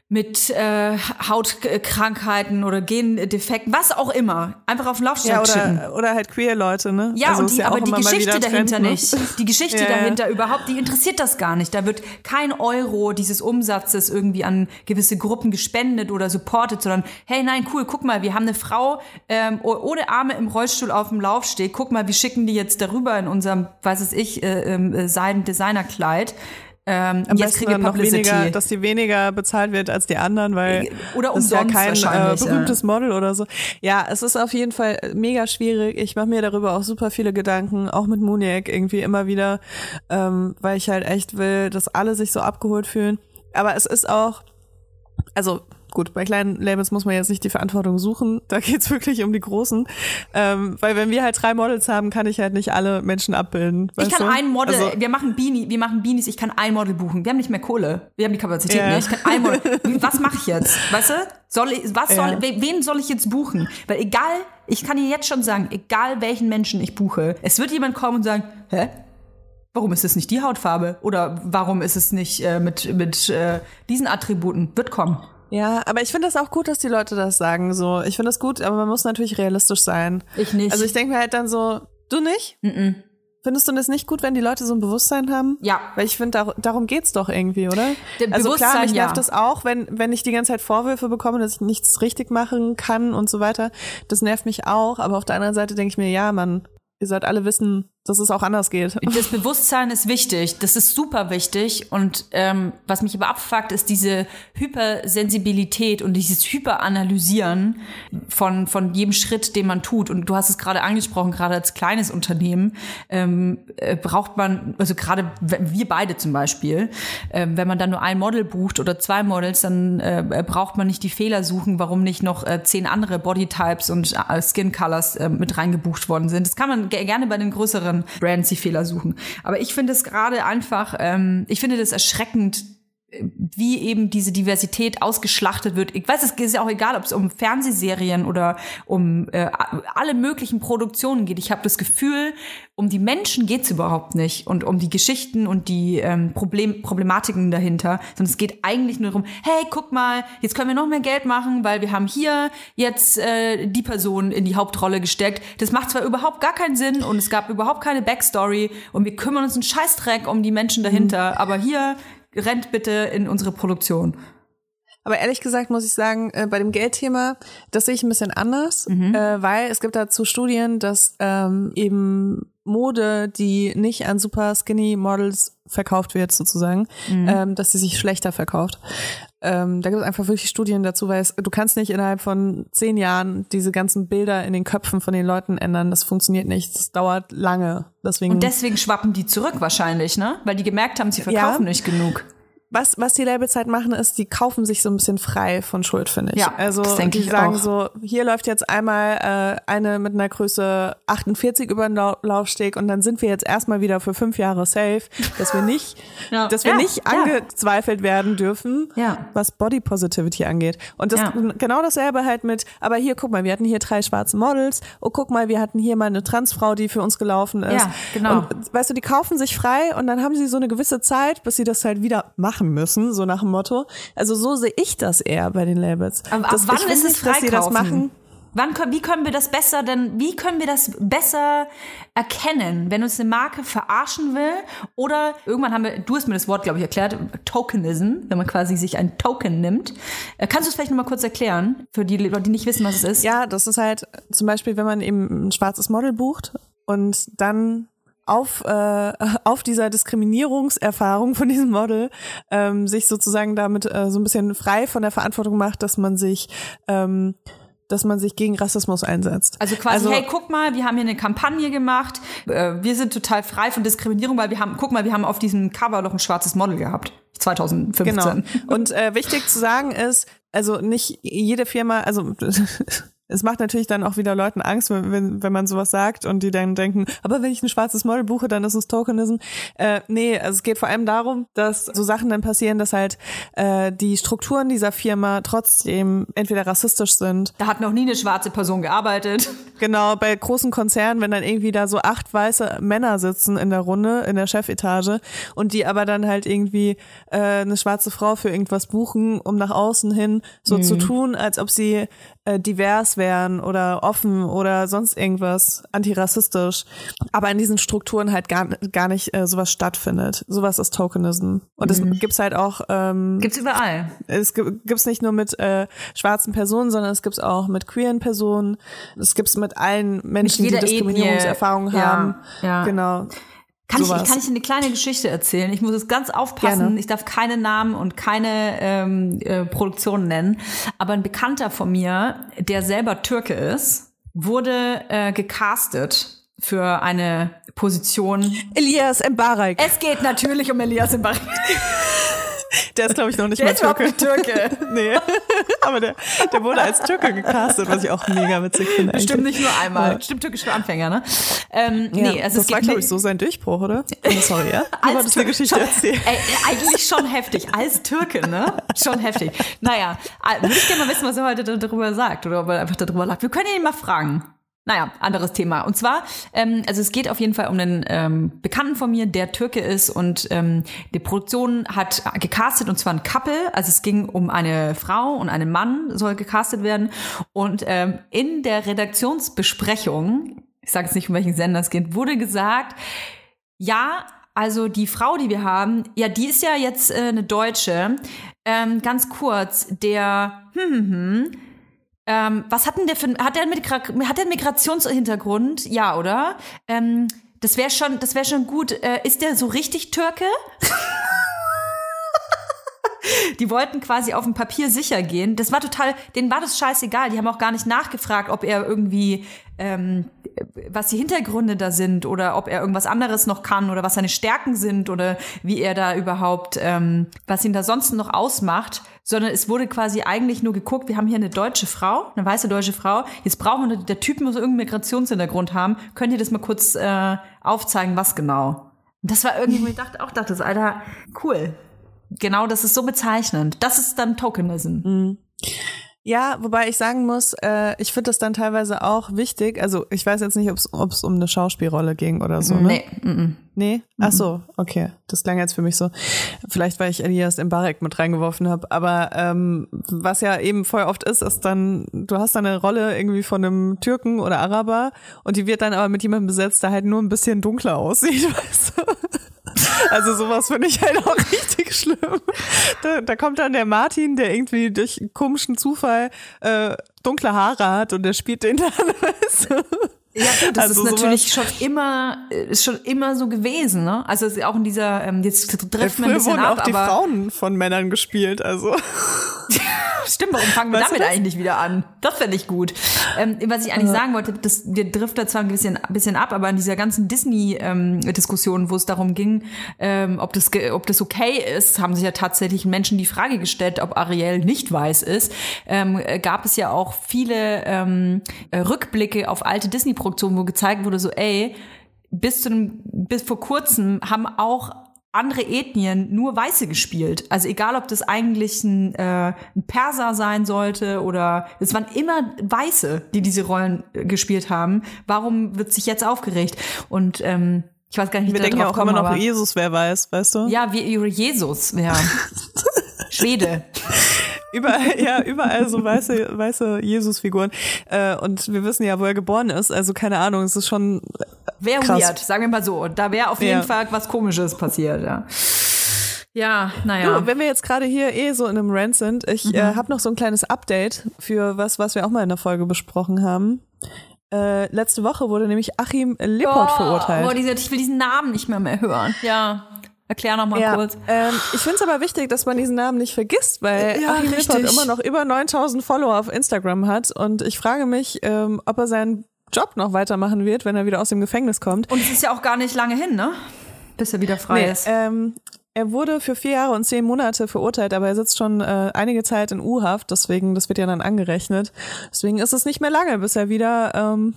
mit äh, Hautkrankheiten oder Gendefekten, was auch immer, einfach auf den Laufsteg ja, oder, schicken. Oder halt queer Leute, ne? Ja, also und die, ja aber die Geschichte dahinter Trend, ne? nicht. Die Geschichte ja, dahinter überhaupt, die interessiert das gar nicht. Da wird kein Euro dieses Umsatzes irgendwie an gewisse Gruppen gespendet oder supportet, sondern hey, nein, cool, guck mal, wir haben eine Frau ähm, ohne Arme im Rollstuhl auf dem Laufsteg. Guck mal, wir schicken die jetzt darüber in unserem, weiß es ich, äh, äh, Seiden-Designerkleid. Ähm, Am jetzt dann noch weniger, dass die weniger bezahlt wird als die anderen, weil oder das ist ja kein äh, äh, berühmtes Model oder so. Ja, es ist auf jeden Fall mega schwierig. Ich mache mir darüber auch super viele Gedanken, auch mit Muniek irgendwie immer wieder, ähm, weil ich halt echt will, dass alle sich so abgeholt fühlen. Aber es ist auch, also gut, bei kleinen Labels muss man jetzt nicht die Verantwortung suchen. Da geht's wirklich um die großen. Ähm, weil wenn wir halt drei Models haben, kann ich halt nicht alle Menschen abbilden. Ich kann du? ein Model, also, wir machen Beanie, wir machen Beanies, ich kann ein Model buchen. Wir haben nicht mehr Kohle. Wir haben die Kapazität Ja. nicht. Ich kann ein Model. Was mache ich jetzt? Weißt du? Soll ich, was soll, we- wen soll ich jetzt buchen? Weil egal, ich kann dir jetzt schon sagen, egal welchen Menschen ich buche, es wird jemand kommen und sagen, hä? Warum ist es nicht die Hautfarbe? Oder warum ist es nicht äh, mit, mit äh, diesen Attributen? Wird kommen. Ja, aber ich finde das auch gut, dass die Leute das sagen. So, ich finde das gut, aber man muss natürlich realistisch sein. Ich nicht. Also ich denke mir halt dann so, du nicht? Mm-mm. Findest du das nicht gut, wenn die Leute so ein Bewusstsein haben? Ja. Weil ich finde, dar darum geht's doch irgendwie, oder? Der also klar, mich nervt ja. das auch, wenn, wenn ich die ganze Zeit Vorwürfe bekomme, dass ich nichts richtig machen kann und so weiter. Das nervt mich auch, aber auf der anderen Seite denke ich mir, ja, man, ihr sollt alle wissen, dass es auch anders geht. Das Bewusstsein ist wichtig, das ist super wichtig. Und ähm, was mich aber abfuckt, ist diese Hypersensibilität und dieses Hyperanalysieren von, von jedem Schritt, den man tut. Und du hast es gerade angesprochen, gerade als kleines Unternehmen ähm, äh, braucht man, also gerade wir beide zum Beispiel, ähm, wenn man dann nur ein Model bucht oder zwei Models, dann äh, braucht man nicht die Fehler suchen, warum nicht noch äh, zehn andere Bodytypes und äh, Skin Colors äh, mit reingebucht worden sind. Das kann man ge gerne bei den größeren Brands die Fehler suchen. Aber ich finde es gerade einfach, ähm, ich finde das erschreckend, wie eben diese Diversität ausgeschlachtet wird. Ich weiß, es ist ja auch egal, ob es um Fernsehserien oder um äh, alle möglichen Produktionen geht. Ich habe das Gefühl, um die Menschen geht's überhaupt nicht und um die Geschichten und die ähm, Problem Problematiken dahinter, sondern es geht eigentlich nur darum, hey, guck mal, jetzt können wir noch mehr Geld machen, weil wir haben hier jetzt äh, die Person in die Hauptrolle gesteckt. Das macht zwar überhaupt gar keinen Sinn und es gab überhaupt keine Backstory und wir kümmern uns einen Scheißdreck um die Menschen dahinter, aber hier rennt bitte in unsere Produktion. Aber ehrlich gesagt muss ich sagen, äh, bei dem Geldthema, das sehe ich ein bisschen anders, Mhm. äh, weil es gibt dazu Studien, dass ähm, eben Mode, die nicht an super skinny Models verkauft wird, sozusagen, mhm. ähm, dass sie sich schlechter verkauft. Ähm, da gibt es einfach wirklich Studien dazu, weil es, du kannst nicht innerhalb von zehn Jahren diese ganzen Bilder in den Köpfen von den Leuten ändern. Das funktioniert nicht. Das dauert lange. Deswegen Und deswegen schwappen die zurück wahrscheinlich, ne? Weil die gemerkt haben, sie verkaufen ja. nicht genug was, was die Labels halt machen, ist, die kaufen sich so ein bisschen frei von Schuld, finde ich. Ja, also das die ich sagen auch. so, hier läuft jetzt einmal äh, eine mit einer Größe 48 über den Laufsteg und dann sind wir jetzt erstmal wieder für fünf Jahre safe, dass wir nicht, ja. dass wir ja, nicht angezweifelt werden dürfen, was Body Positivity angeht. Und das genau dasselbe halt mit, aber hier, guck mal, wir hatten hier drei schwarze Models, oh guck mal, wir hatten hier mal eine Transfrau, die für uns gelaufen ist. Ja, genau. Und weißt du, die kaufen sich frei und dann haben sie so eine gewisse Zeit, bis sie das halt wieder machen machen müssen, so nach dem Motto. Also so sehe ich das eher bei den Labels. Aber das, wann ist es dass sie das machen? Wann, wie können wir das besser denn, wie können wir das besser erkennen, wenn uns eine Marke verarschen will? Oder irgendwann haben wir, du hast mir das Wort, glaube ich, erklärt, Tokenism, wenn man quasi sich ein Token nimmt. Äh, kannst du es vielleicht nochmal kurz erklären, für die Leute, die nicht wissen, was es ist? Ja, das ist halt zum Beispiel, wenn man eben ein schwarzes Model bucht und dann auf, äh, auf dieser Diskriminierungserfahrung von diesem Model ähm, sich sozusagen damit äh, so ein bisschen frei von der Verantwortung macht, dass man sich ähm, dass man sich gegen Rassismus einsetzt. Also quasi, also, hey, guck mal, wir haben hier eine Kampagne gemacht, äh, wir sind total frei von Diskriminierung, weil wir haben, guck mal, wir haben auf diesem Cover noch ein schwarzes Model gehabt. 2015. Genau. Und äh, wichtig zu sagen ist, also nicht jede Firma, also es macht natürlich dann auch wieder Leuten Angst, wenn, wenn man sowas sagt und die dann denken, aber wenn ich ein schwarzes Model buche, dann ist es Tokenism. Äh, nee, also es geht vor allem darum, dass so Sachen dann passieren, dass halt äh, die Strukturen dieser Firma trotzdem entweder rassistisch sind. Da hat noch nie eine schwarze Person gearbeitet. Genau, bei großen Konzernen, wenn dann irgendwie da so acht weiße Männer sitzen in der Runde, in der Chefetage und die aber dann halt irgendwie äh, eine schwarze Frau für irgendwas buchen, um nach außen hin so mhm. zu tun, als ob sie äh, divers wären oder offen oder sonst irgendwas, antirassistisch. Aber in diesen Strukturen halt gar, gar nicht äh, sowas stattfindet. Sowas ist Tokenism. Und das mhm. gibt's halt auch. Ähm, gibt's überall. Es gibt's nicht nur mit äh, schwarzen Personen, sondern es gibt's auch mit queeren Personen. Es gibt's mit allen Menschen, mit die Diskriminierungserfahrungen haben. Ja. Genau. Kann ich, kann ich eine kleine Geschichte erzählen? Ich muss es ganz aufpassen. Gerne. Ich darf keine Namen und keine ähm, äh, Produktionen nennen. Aber ein Bekannter von mir, der selber Türke ist, wurde äh, gecastet für eine Position. Elias Mbarek. Es geht natürlich um Elias Mbarek. Der ist, glaube ich, noch nicht der mal Türke. Nicht Türke. nee. Aber der, der wurde als Türke gecastet, was ich auch mega witzig finde. Bestimmt nicht nur einmal. Ja. Stimmt türkisch für Anfänger, ne? Ähm, ja, nee, also das es war, glaube ich, so sein Durchbruch, oder? Oh, sorry, ja? Du als Türke, Geschichte erzählen. Ey, eigentlich schon heftig. Als Türke, ne? Schon heftig. Naja, würde ich gerne mal wissen, was er heute darüber sagt oder ob er einfach darüber lag. Wir können ihn mal fragen. Naja, anderes Thema. Und zwar, ähm, also es geht auf jeden Fall um einen ähm, Bekannten von mir, der Türke ist und ähm, die Produktion hat gecastet und zwar ein Couple. Also es ging um eine Frau und einen Mann soll gecastet werden. Und ähm, in der Redaktionsbesprechung, ich sage jetzt nicht, um welchen Sender es geht, wurde gesagt, ja, also die Frau, die wir haben, ja, die ist ja jetzt äh, eine Deutsche. Ähm, ganz kurz, der hm, hm, hm, ähm, was hat denn der für hat der, hat der Migrationshintergrund? Ja, oder? Ähm, das wäre schon, das wäre schon gut. Äh, ist der so richtig Türke? die wollten quasi auf dem Papier sicher gehen. Das war total, denen war das scheißegal. Die haben auch gar nicht nachgefragt, ob er irgendwie ähm, was die Hintergründe da sind oder ob er irgendwas anderes noch kann oder was seine Stärken sind oder wie er da überhaupt, ähm, was ihn da sonst noch ausmacht, sondern es wurde quasi eigentlich nur geguckt, wir haben hier eine deutsche Frau, eine weiße deutsche Frau, jetzt brauchen wir, der Typ muss irgendeinen Migrationshintergrund haben, könnt ihr das mal kurz äh, aufzeigen, was genau? Das war irgendwie, wo ich dachte, auch dachte, Alter, cool. Genau, das ist so bezeichnend. Das ist dann Tokenism. Mhm. Ja, wobei ich sagen muss, äh, ich finde das dann teilweise auch wichtig. Also ich weiß jetzt nicht, ob es um eine Schauspielrolle ging oder so. Ne? Nee. Mm. Nee? Ach so, okay. Das klang jetzt für mich so. Vielleicht, weil ich Elias im Barek mit reingeworfen habe. Aber ähm, was ja eben voll oft ist, ist dann, du hast dann eine Rolle irgendwie von einem Türken oder Araber und die wird dann aber mit jemandem besetzt, der halt nur ein bisschen dunkler aussieht, weißt du? Also sowas finde ich halt auch richtig schlimm. Da, da kommt dann der Martin, der irgendwie durch komischen Zufall äh, dunkle Haare hat und der spielt den dann. Weißt du? Ja, gut, das also ist natürlich schon immer, ist schon immer so gewesen, ne? Also auch in dieser, ähm, jetzt trifft man ein bisschen wurden ab, auch die Frauen von Männern gespielt, also. Stimmt, warum fangen wir weißt damit eigentlich wieder an? Das fände ich gut. Ähm, was ich eigentlich sagen wollte, das, wir driften zwar ein bisschen, ein bisschen ab, aber in dieser ganzen Disney-Diskussion, ähm, wo es darum ging, ähm, ob, das, ob das okay ist, haben sich ja tatsächlich Menschen die Frage gestellt, ob Ariel nicht weiß ist. Ähm, gab es ja auch viele ähm, Rückblicke auf alte Disney-Produktionen, wo gezeigt wurde, so, ey, bis zu einem, bis vor kurzem haben auch andere Ethnien nur Weiße gespielt. Also egal, ob das eigentlich ein, äh, ein Perser sein sollte oder es waren immer Weiße, die diese Rollen äh, gespielt haben. Warum wird sich jetzt aufgeregt? Und ähm, ich weiß gar nicht, wie wir denken ja auch kommen, immer noch, Jesus wer weiß, weißt du? Ja, wie Jesus, ja. Schwede. Überall, ja, überall so weiße, weiße Jesus-Figuren. Äh, und wir wissen ja, wo er geboren ist. Also keine Ahnung, es ist schon. Wäre weird, sagen wir mal so. Da wäre auf jeden ja. Fall was Komisches passiert, ja. Ja, naja. Du, wenn wir jetzt gerade hier eh so in einem Rant sind, ich mhm. äh, habe noch so ein kleines Update für was, was wir auch mal in der Folge besprochen haben. Äh, letzte Woche wurde nämlich Achim Lippert oh, verurteilt. Oh, diese, ich will diesen Namen nicht mehr mehr hören. Ja. Erklär noch mal ja, kurz. Ähm, ich finde es aber wichtig, dass man diesen Namen nicht vergisst, weil ja, Achim immer noch über 9000 Follower auf Instagram hat und ich frage mich, ähm, ob er seinen Job noch weitermachen wird, wenn er wieder aus dem Gefängnis kommt. Und es ist ja auch gar nicht lange hin, ne? Bis er wieder frei nee, ist. Ähm, er wurde für vier Jahre und zehn Monate verurteilt, aber er sitzt schon äh, einige Zeit in U-Haft, deswegen, das wird ja dann angerechnet. Deswegen ist es nicht mehr lange, bis er wieder ähm,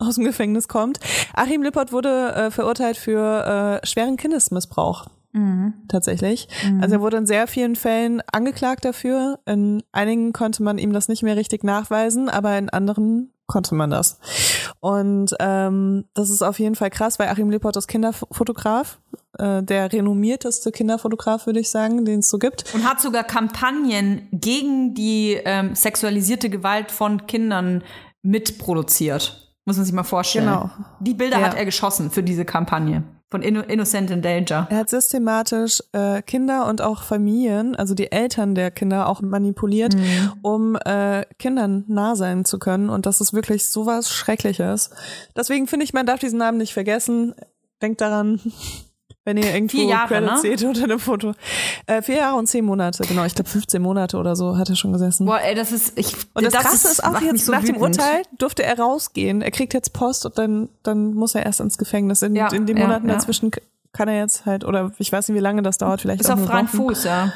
aus dem Gefängnis kommt. Achim Lippert wurde äh, verurteilt für äh, schweren Kindesmissbrauch. Mhm. Tatsächlich. Mhm. Also er wurde in sehr vielen Fällen angeklagt dafür. In einigen konnte man ihm das nicht mehr richtig nachweisen, aber in anderen konnte man das. Und ähm, das ist auf jeden Fall krass, weil Achim Lippert ist Kinderfotograf, äh, der renommierteste Kinderfotograf, würde ich sagen, den es so gibt. Und hat sogar Kampagnen gegen die ähm, sexualisierte Gewalt von Kindern mitproduziert. Muss man sich mal vorstellen. Genau. Die Bilder ja. hat er geschossen für diese Kampagne von Inno Innocent in Danger. Er hat systematisch äh, Kinder und auch Familien, also die Eltern der Kinder auch manipuliert, mhm. um äh, Kindern nah sein zu können. Und das ist wirklich sowas Schreckliches. Deswegen finde ich, man darf diesen Namen nicht vergessen. Denkt daran, wenn ihr irgendwo vier Jahre, Credits ne? seht unter einem Foto. Äh, vier Jahre und zehn Monate, genau. Ich glaube 15 Monate oder so hat er schon gesessen. Boah, ey, das ist ich. Und das, das Krasse ist, ist auch jetzt so nach wütend. dem Urteil durfte er rausgehen. Er kriegt jetzt Post und dann dann muss er erst ins Gefängnis. In, ja, in den Monaten ja, ja. dazwischen kann er jetzt halt oder ich weiß nicht, wie lange das dauert. Vielleicht ist auf freien Fuß, ja.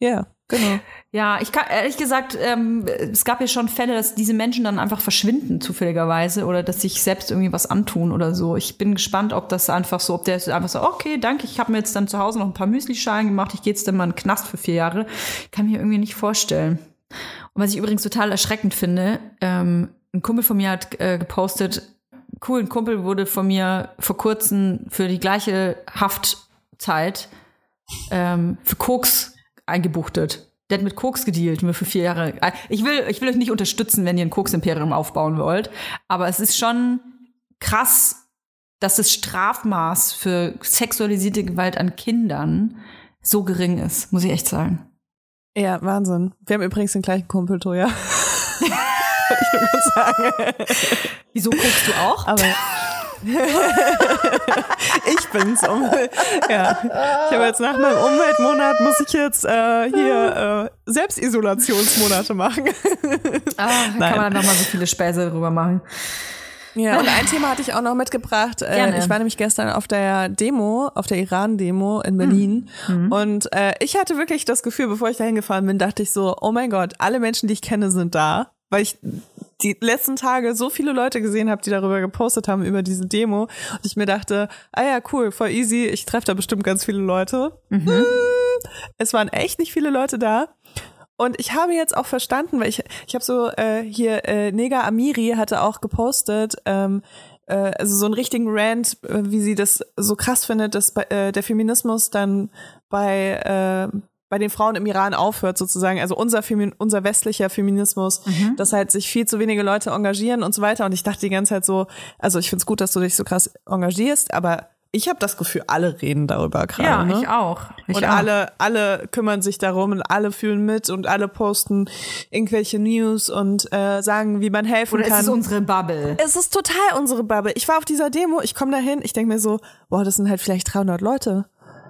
Ja. Genau. Ja, ich kann ehrlich gesagt, ähm, es gab ja schon Fälle, dass diese Menschen dann einfach verschwinden zufälligerweise oder dass sich selbst irgendwie was antun oder so. Ich bin gespannt, ob das einfach so, ob der einfach so, okay, danke, ich habe mir jetzt dann zu Hause noch ein paar Müslischalen gemacht, ich gehe jetzt dann mal in den Knast für vier Jahre. Kann mir irgendwie nicht vorstellen. Und was ich übrigens total erschreckend finde, ähm, ein Kumpel von mir hat äh, gepostet, cool, ein Kumpel wurde von mir vor kurzem für die gleiche Haftzeit ähm, für Koks eingebuchtet. Der hat mit Koks gedealt, nur für vier Jahre. Ich will, ich will euch nicht unterstützen, wenn ihr ein Koks-Imperium aufbauen wollt. Aber es ist schon krass, dass das Strafmaß für sexualisierte Gewalt an Kindern so gering ist, muss ich echt sagen. Ja, Wahnsinn. Wir haben übrigens den gleichen Kumpel, Toja. ich muss sagen. Wieso guckst du auch? Aber ich bin's. Um, ja. Ich habe jetzt nach meinem Umweltmonat muss ich jetzt äh, hier äh, Selbstisolationsmonate machen. ah, kann man dann nochmal so viele Späße drüber machen. Ja, und ein Thema hatte ich auch noch mitgebracht. Äh, Gerne. Ich war nämlich gestern auf der Demo, auf der Iran-Demo in Berlin. Mhm. Und äh, ich hatte wirklich das Gefühl, bevor ich dahin gefahren bin, dachte ich so, oh mein Gott, alle Menschen, die ich kenne, sind da. Weil ich die letzten Tage so viele Leute gesehen habe, die darüber gepostet haben, über diese Demo. Und ich mir dachte, ah ja, cool, voll easy, ich treffe da bestimmt ganz viele Leute. Mhm. Hm, es waren echt nicht viele Leute da. Und ich habe jetzt auch verstanden, weil ich, ich habe so äh, hier, äh, Nega Amiri hatte auch gepostet, ähm, äh, also so einen richtigen Rant, äh, wie sie das so krass findet, dass äh, der Feminismus dann bei äh, bei den Frauen im Iran aufhört sozusagen, also unser, Femi unser westlicher Feminismus, mhm. dass halt sich viel zu wenige Leute engagieren und so weiter. Und ich dachte die ganze Zeit so, also ich find's gut, dass du dich so krass engagierst, aber ich habe das Gefühl, alle reden darüber gerade. Ja, ne? ich auch. Ich und auch. alle, alle kümmern sich darum und alle fühlen mit und alle posten irgendwelche News und äh, sagen, wie man helfen Oder kann. ist es unsere Bubble? es ist total unsere Bubble. Ich war auf dieser Demo, ich komme dahin, ich denke mir so, boah, das sind halt vielleicht 300 Leute.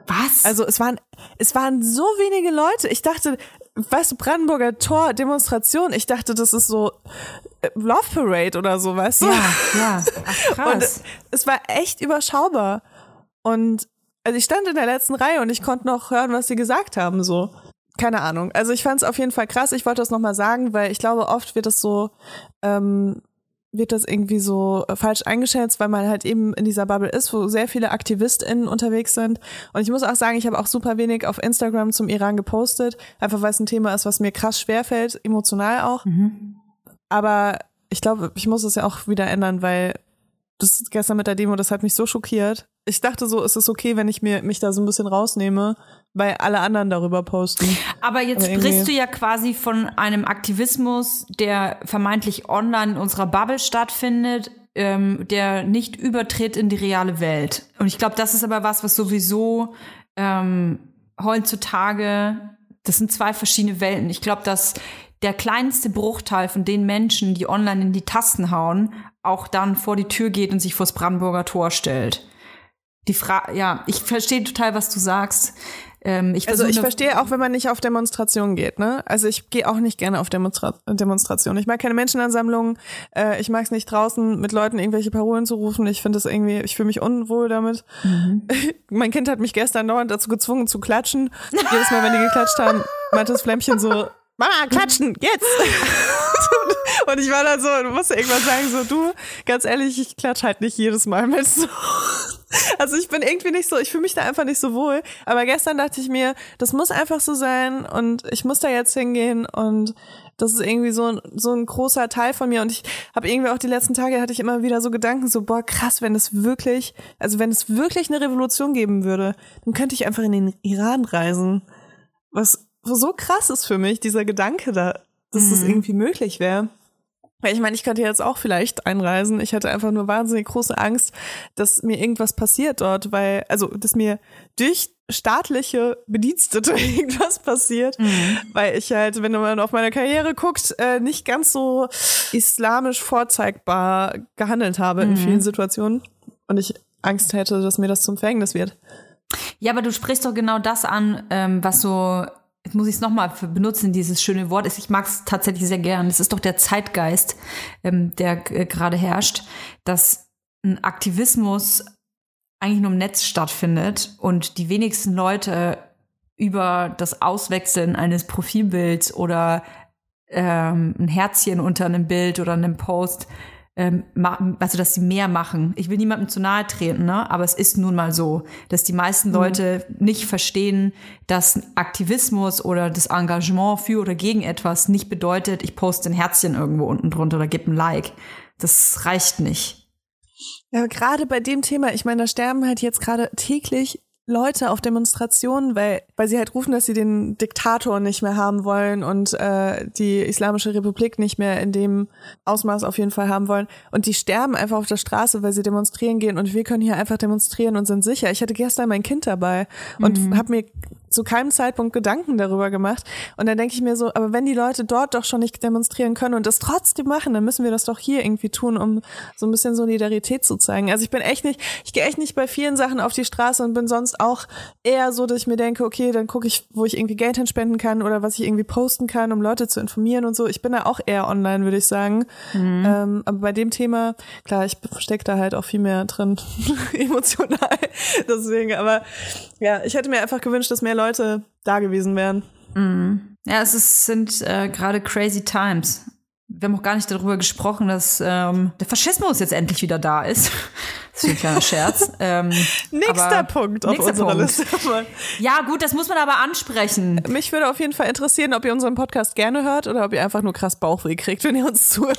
Was? Also es waren, es waren so wenige Leute. Ich dachte, weißt du, Brandenburger Tor, Demonstration, ich dachte, das ist so äh, Love Parade oder so, weißt du? ja, ja. Ach, Und krass. es war echt überschaubar. Und also ich stand in der letzten Reihe und ich konnte noch hören, was sie gesagt haben, so. Keine Ahnung. Also ich fand es auf jeden Fall krass. Ich wollte das nochmal sagen, weil ich glaube, oft wird das so, ähm, wird das irgendwie so äh, falsch eingeschätzt, weil man halt eben in dieser Bubble ist, wo sehr viele AktivistInnen unterwegs sind. Und ich muss auch sagen, ich habe auch super wenig auf Instagram zum Iran gepostet, einfach weil es ein Thema ist, was mir krass schwerfällt, emotional auch. Aber ich glaube, ich muss es ja auch wieder ändern, weil das gestern mit der Demo, das hat mich so schockiert. Ich dachte so, es ist okay, wenn ich mir mich da so ein bisschen rausnehme, weil alle anderen darüber posten. Aber jetzt Aber sprichst du ja quasi von einem Aktivismus, der vermeintlich online in unserer Bubble stattfindet, ähm, der nicht übertritt in die reale Welt. Und ich glaube, das ist aber was, was sowieso ähm, heutzutage, das sind zwei verschiedene Welten. Ich glaube, dass der kleinste Bruchteil von den Menschen, die online in die Tasten hauen, auch dann vor die Tür geht und sich vors Brandenburger Tor stellt. Die Frage, ja, ich verstehe total, was du sagst. Ähm, ich Also ich verstehe auch, wenn man nicht auf Demonstrationen geht, ne? Also ich gehe auch nicht gerne auf Demonstra Demonstrationen. Ich mag keine Menschenansammlungen. Äh, ich mag es nicht draußen mit Leuten irgendwelche Parolen zu rufen. Ich finde das irgendwie, ich fühle mich unwohl damit. mein Kind hat mich gestern dauernd dazu gezwungen zu klatschen. Jedes Mal, wenn die geklatscht haben, meinte das Flämmchen so, Mama, klatschen, jetzt! Und ich war da so und musste irgendwann sagen, so du, ganz ehrlich, ich klatsch halt nicht jedes Mal mit so. Also ich bin irgendwie nicht so, ich fühle mich da einfach nicht so wohl. Aber gestern dachte ich mir, das muss einfach so sein und ich muss da jetzt hingehen und das ist irgendwie so so ein großer Teil von mir und ich habe irgendwie auch die letzten Tage hatte ich immer wieder so Gedanken so boah krass wenn es wirklich also wenn es wirklich eine Revolution geben würde dann könnte ich einfach in den Iran reisen was so krass ist für mich dieser Gedanke da dass das irgendwie möglich wäre. Weil ich meine, ich könnte jetzt auch vielleicht einreisen. Ich hatte einfach nur wahnsinnig große Angst, dass mir irgendwas passiert dort, weil, also, dass mir durch staatliche Bedienstete irgendwas passiert, weil ich halt, wenn man auf meine Karriere guckt, äh, nicht ganz so islamisch vorzeigbar gehandelt habe in vielen Situationen. Und ich Angst hätte, dass mir das zum Verhängnis wird. Ja, aber du sprichst doch genau das an, ähm, was so, jetzt muss ich es nochmal benutzen, dieses schöne Wort. Ich mag es tatsächlich sehr gern. Es ist doch der Zeitgeist, ähm, der äh, gerade herrscht, dass ein Aktivismus eigentlich nur im Netz stattfindet und die wenigsten Leute über das Auswechseln eines Profilbilds oder ähm, ein Herzchen unter einem Bild oder einem Post, ähm, also dass sie mehr machen. Ich will niemandem zu nahe treten, ne? aber es ist nun mal so, dass die meisten Leute nicht verstehen, dass Aktivismus oder das Engagement für oder gegen etwas nicht bedeutet, ich poste ein Herzchen irgendwo unten drunter oder gebe ein Like. Das reicht nicht. Ja, gerade bei dem Thema, ich meine, da sterben halt jetzt gerade täglich Leute auf Demonstrationen, weil, weil sie halt rufen, dass sie den Diktator nicht mehr haben wollen und äh, die Islamische Republik nicht mehr in dem Ausmaß auf jeden Fall haben wollen. Und die sterben einfach auf der Straße, weil sie demonstrieren gehen und wir können hier einfach demonstrieren und sind sicher. Ich hatte gestern mein Kind dabei und Mhm. habe mir zu keinem Zeitpunkt Gedanken darüber gemacht. Und dann denke ich mir so, aber wenn die Leute dort doch schon nicht demonstrieren können und das trotzdem machen, dann müssen wir das doch hier irgendwie tun, um so ein bisschen Solidarität zu zeigen. Also ich bin echt nicht, ich gehe echt nicht bei vielen Sachen auf die Straße und bin sonst auch eher so, dass ich mir denke, okay, dann gucke ich, wo ich irgendwie Geld hinspenden kann oder was ich irgendwie posten kann, um Leute zu informieren und so. Ich bin da auch eher online, würde ich sagen. Ähm, aber bei dem Thema, klar, ich stecke da halt auch viel mehr drin, emotional. Deswegen, aber ja, ich hätte mir einfach gewünscht, dass mehr Leute da gewesen wären. Ja, es ist, sind äh, gerade crazy times. Wir haben auch gar nicht darüber gesprochen, dass ähm, der Faschismus jetzt endlich wieder da ist. Das ist ein kleiner Scherz. Ähm, Nächster Punkt auf nächster unserer Punkt. Liste. Ja, gut, das muss man aber ansprechen. Mich würde auf jeden Fall interessieren, ob ihr unseren Podcast gerne hört oder ob ihr einfach nur krass Bauchweh kriegt, wenn ihr uns zuhört.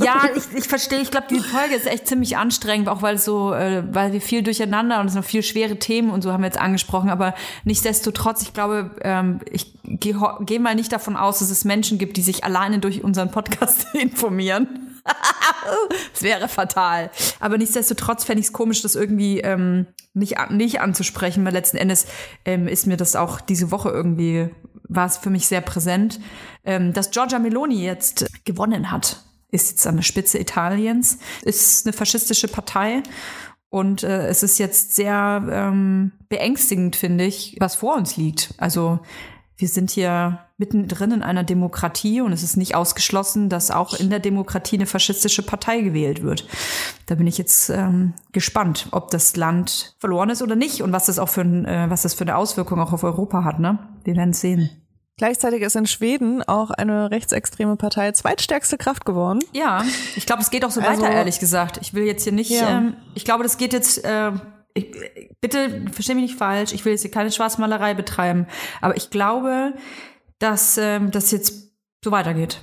Ja, ich, ich verstehe. Ich glaube, die Folge ist echt ziemlich anstrengend, auch weil so, äh, weil wir viel durcheinander und es sind noch viel schwere Themen und so haben wir jetzt angesprochen. Aber nichtsdestotrotz, ich glaube, ähm, ich gehe geh mal nicht davon aus, dass es Menschen gibt, die sich alleine durch unseren Podcast informieren. das wäre fatal. Aber nichtsdestotrotz fände ich es komisch, das irgendwie ähm, nicht, nicht anzusprechen, weil letzten Endes ähm, ist mir das auch diese Woche irgendwie, war es für mich sehr präsent, ähm, dass Giorgia Meloni jetzt gewonnen hat. Ist jetzt an der Spitze Italiens, ist eine faschistische Partei und äh, es ist jetzt sehr ähm, beängstigend, finde ich, was vor uns liegt. Also wir sind hier mittendrin in einer Demokratie und es ist nicht ausgeschlossen, dass auch in der Demokratie eine faschistische Partei gewählt wird. Da bin ich jetzt ähm, gespannt, ob das Land verloren ist oder nicht und was das auch für ein, äh, was das für eine Auswirkung auch auf Europa hat. Ne? Wir werden es sehen. Gleichzeitig ist in Schweden auch eine rechtsextreme Partei zweitstärkste Kraft geworden. Ja, ich glaube, es geht auch so also, weiter, ehrlich gesagt. Ich will jetzt hier nicht, ja. ähm, ich glaube, das geht jetzt, äh, ich, bitte verstehe mich nicht falsch, ich will jetzt hier keine Schwarzmalerei betreiben, aber ich glaube, dass ähm, das jetzt so weitergeht.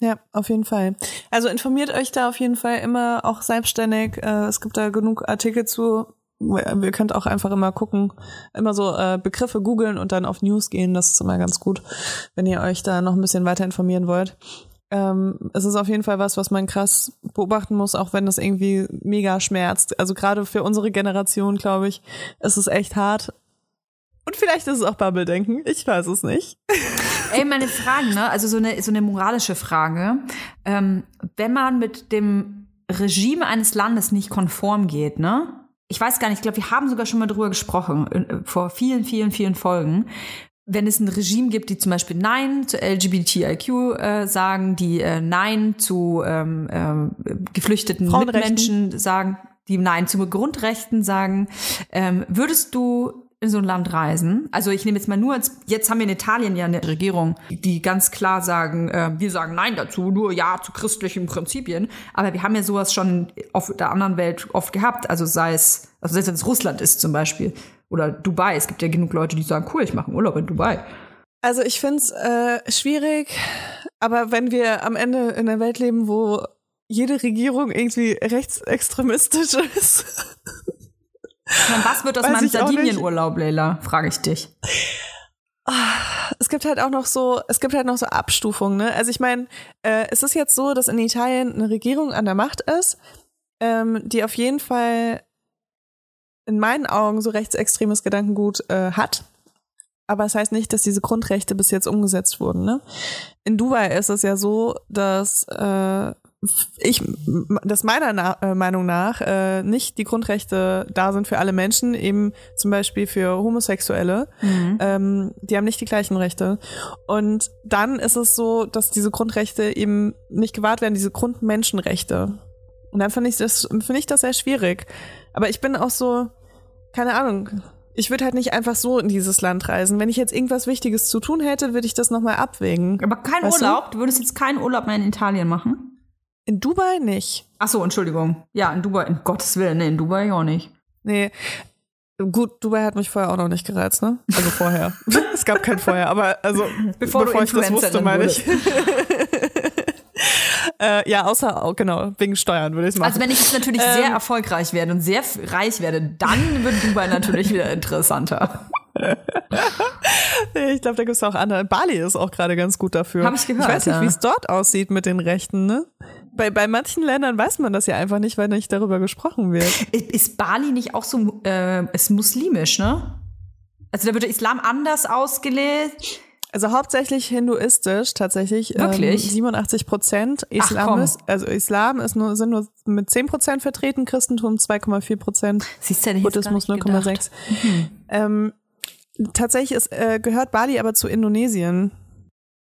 Ja, auf jeden Fall. Also informiert euch da auf jeden Fall immer auch selbstständig. Äh, es gibt da genug Artikel zu wir könnt auch einfach immer gucken, immer so äh, Begriffe googeln und dann auf News gehen. Das ist immer ganz gut, wenn ihr euch da noch ein bisschen weiter informieren wollt. Ähm, es ist auf jeden Fall was, was man krass beobachten muss, auch wenn das irgendwie mega schmerzt. Also gerade für unsere Generation, glaube ich, ist es echt hart. Und vielleicht ist es auch Bubble-Denken. Ich weiß es nicht. Ey, meine Frage, ne? Also so eine, so eine moralische Frage. Ähm, wenn man mit dem Regime eines Landes nicht konform geht, ne? ich weiß gar nicht, ich glaube, wir haben sogar schon mal drüber gesprochen, äh, vor vielen, vielen, vielen Folgen. Wenn es ein Regime gibt, die zum Beispiel Nein zu LGBTIQ äh, sagen, die äh, Nein zu ähm, äh, geflüchteten Mitmenschen sagen, die Nein zu Grundrechten sagen, ähm, würdest du in so ein Land reisen. Also ich nehme jetzt mal nur, als, jetzt haben wir in Italien ja eine Regierung, die ganz klar sagen, äh, wir sagen Nein dazu, nur Ja zu christlichen Prinzipien. Aber wir haben ja sowas schon auf der anderen Welt oft gehabt. Also sei es, also selbst wenn es Russland ist zum Beispiel oder Dubai. Es gibt ja genug Leute, die sagen, cool, ich mache einen Urlaub in Dubai. Also ich finde es äh, schwierig, aber wenn wir am Ende in einer Welt leben, wo jede Regierung irgendwie rechtsextremistisch ist meine, was wird aus meinem Sardinienurlaub, Leila? Frage ich dich. Ah, es gibt halt auch noch so, es gibt halt noch so Abstufungen, ne? Also ich meine, äh, es ist jetzt so, dass in Italien eine Regierung an der Macht ist, ähm, die auf jeden Fall in meinen Augen so rechtsextremes Gedankengut äh, hat. Aber es das heißt nicht, dass diese Grundrechte bis jetzt umgesetzt wurden. Ne? In Dubai ist es ja so, dass äh, ich, dass meiner Na äh, Meinung nach äh, nicht die Grundrechte da sind für alle Menschen, eben zum Beispiel für Homosexuelle. Mhm. Ähm, die haben nicht die gleichen Rechte. Und dann ist es so, dass diese Grundrechte eben nicht gewahrt werden, diese Grundmenschenrechte. Und dann finde ich das, finde ich das sehr schwierig. Aber ich bin auch so, keine Ahnung, ich würde halt nicht einfach so in dieses Land reisen. Wenn ich jetzt irgendwas Wichtiges zu tun hätte, würde ich das nochmal abwägen. Aber kein weißt Urlaub? Du? du würdest jetzt keinen Urlaub mehr in Italien machen? In Dubai nicht. Ach so, Entschuldigung. Ja, in Dubai, in Gottes Willen, nee, in Dubai auch nicht. Nee. Gut, Dubai hat mich vorher auch noch nicht gereizt, ne? Also vorher. es gab kein vorher, aber also bevor, bevor ich das wusste, meine ich. äh, ja, außer, genau, wegen Steuern würde ich es machen. Also wenn ich jetzt natürlich ähm, sehr erfolgreich werde und sehr reich werde, dann wird Dubai natürlich wieder interessanter. ich glaube, da gibt es auch andere. Bali ist auch gerade ganz gut dafür. Habe ich gehört. Ich weiß nicht, ja. wie es dort aussieht mit den Rechten, ne? Bei, bei manchen Ländern weiß man das ja einfach nicht, weil nicht darüber gesprochen wird. Ist Bali nicht auch so, äh, ist muslimisch, ne? Also da wird der Islam anders ausgelegt. Also hauptsächlich hinduistisch tatsächlich. Wirklich? Ähm, 87 Prozent. Islam ist, also Islam ist nur, sind nur mit 10 Prozent vertreten, Christentum 2,4 Prozent. Siehst du, Buddhismus 0,6. Mhm. Ähm, tatsächlich ist, äh, gehört Bali aber zu Indonesien.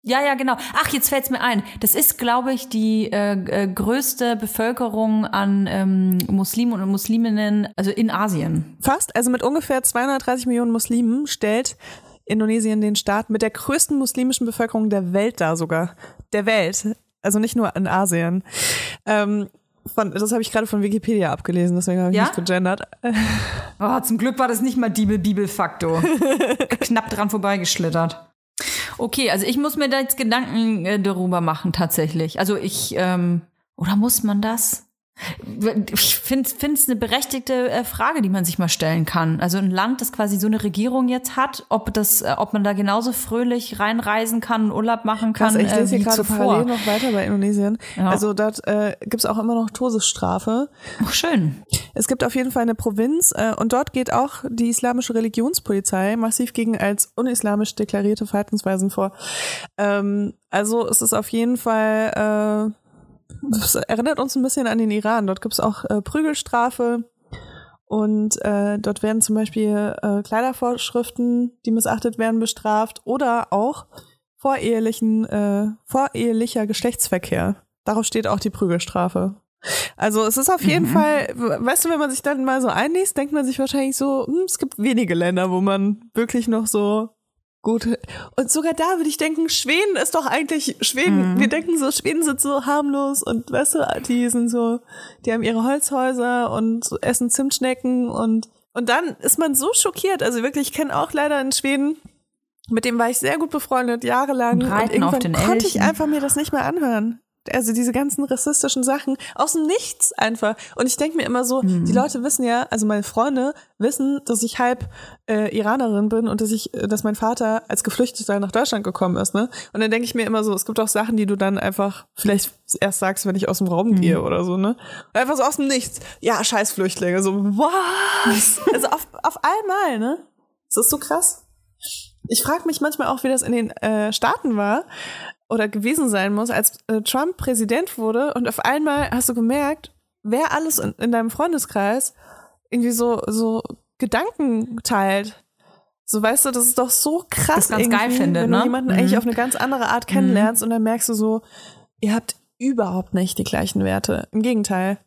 Ja, ja, genau. Ach, jetzt fällt's mir ein. Das ist, glaube ich, die äh, äh, größte Bevölkerung an ähm, Muslimen und Musliminnen, also in Asien. Fast, also mit ungefähr 230 Millionen Muslimen stellt Indonesien den Staat mit der größten muslimischen Bevölkerung der Welt dar sogar. Der Welt. Also nicht nur in Asien. Ähm, von, das habe ich gerade von Wikipedia abgelesen, deswegen habe ich ja? nicht gegendert. Oh, zum Glück war das nicht mal Bibel-Bibel-Faktor. Knapp dran vorbeigeschlittert. Okay, also ich muss mir da jetzt Gedanken äh, darüber machen tatsächlich. Also ich, ähm, oder muss man das? Ich finde es eine berechtigte äh, Frage, die man sich mal stellen kann. Also ein Land, das quasi so eine Regierung jetzt hat, ob das, äh, ob man da genauso fröhlich reinreisen kann, Urlaub machen kann. Also ich lese äh, hier gerade parallel noch weiter bei Indonesien. Ja. Also dort äh, gibt es auch immer noch Todesstrafe. Ach, schön. Es gibt auf jeden Fall eine Provinz äh, und dort geht auch die islamische Religionspolizei massiv gegen als unislamisch deklarierte Verhaltensweisen vor. Ähm, also es ist auf jeden Fall äh, das erinnert uns ein bisschen an den Iran. Dort gibt es auch äh, Prügelstrafe und äh, dort werden zum Beispiel äh, Kleidervorschriften, die missachtet werden, bestraft oder auch vorehelichen, äh, vorehelicher Geschlechtsverkehr. Darauf steht auch die Prügelstrafe. Also es ist auf jeden mhm. Fall, weißt du, wenn man sich dann mal so einliest, denkt man sich wahrscheinlich so, hm, es gibt wenige Länder, wo man wirklich noch so Gut. Und sogar da würde ich denken, Schweden ist doch eigentlich, Schweden, mhm. wir denken so, Schweden sind so harmlos und weißt du, die sind so, die haben ihre Holzhäuser und essen Zimtschnecken und, und dann ist man so schockiert. Also wirklich, ich kenne auch leider einen Schweden, mit dem war ich sehr gut befreundet, jahrelang. Und, und irgendwann konnte ich einfach mir das nicht mehr anhören also diese ganzen rassistischen Sachen aus dem Nichts einfach. Und ich denke mir immer so, mhm. die Leute wissen ja, also meine Freunde wissen, dass ich halb äh, Iranerin bin und dass ich, äh, dass mein Vater als Geflüchteter nach Deutschland gekommen ist, ne? Und dann denke ich mir immer so, es gibt auch Sachen, die du dann einfach vielleicht erst sagst, wenn ich aus dem Raum mhm. gehe oder so, ne? Einfach so aus dem Nichts. Ja, scheiß Flüchtlinge. So, was? also auf, auf einmal, ne? Das ist so krass. Ich frage mich manchmal auch, wie das in den äh, Staaten war, oder gewesen sein muss, als äh, Trump Präsident wurde und auf einmal hast du gemerkt, wer alles in, in deinem Freundeskreis irgendwie so, so Gedanken teilt. So weißt du, das ist doch so krass, das ganz geil finde, wenn ne? du jemanden mhm. eigentlich auf eine ganz andere Art kennenlernst mhm. und dann merkst du so, ihr habt überhaupt nicht die gleichen Werte. Im Gegenteil.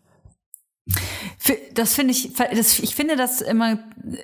Das finde ich, das, ich finde das immer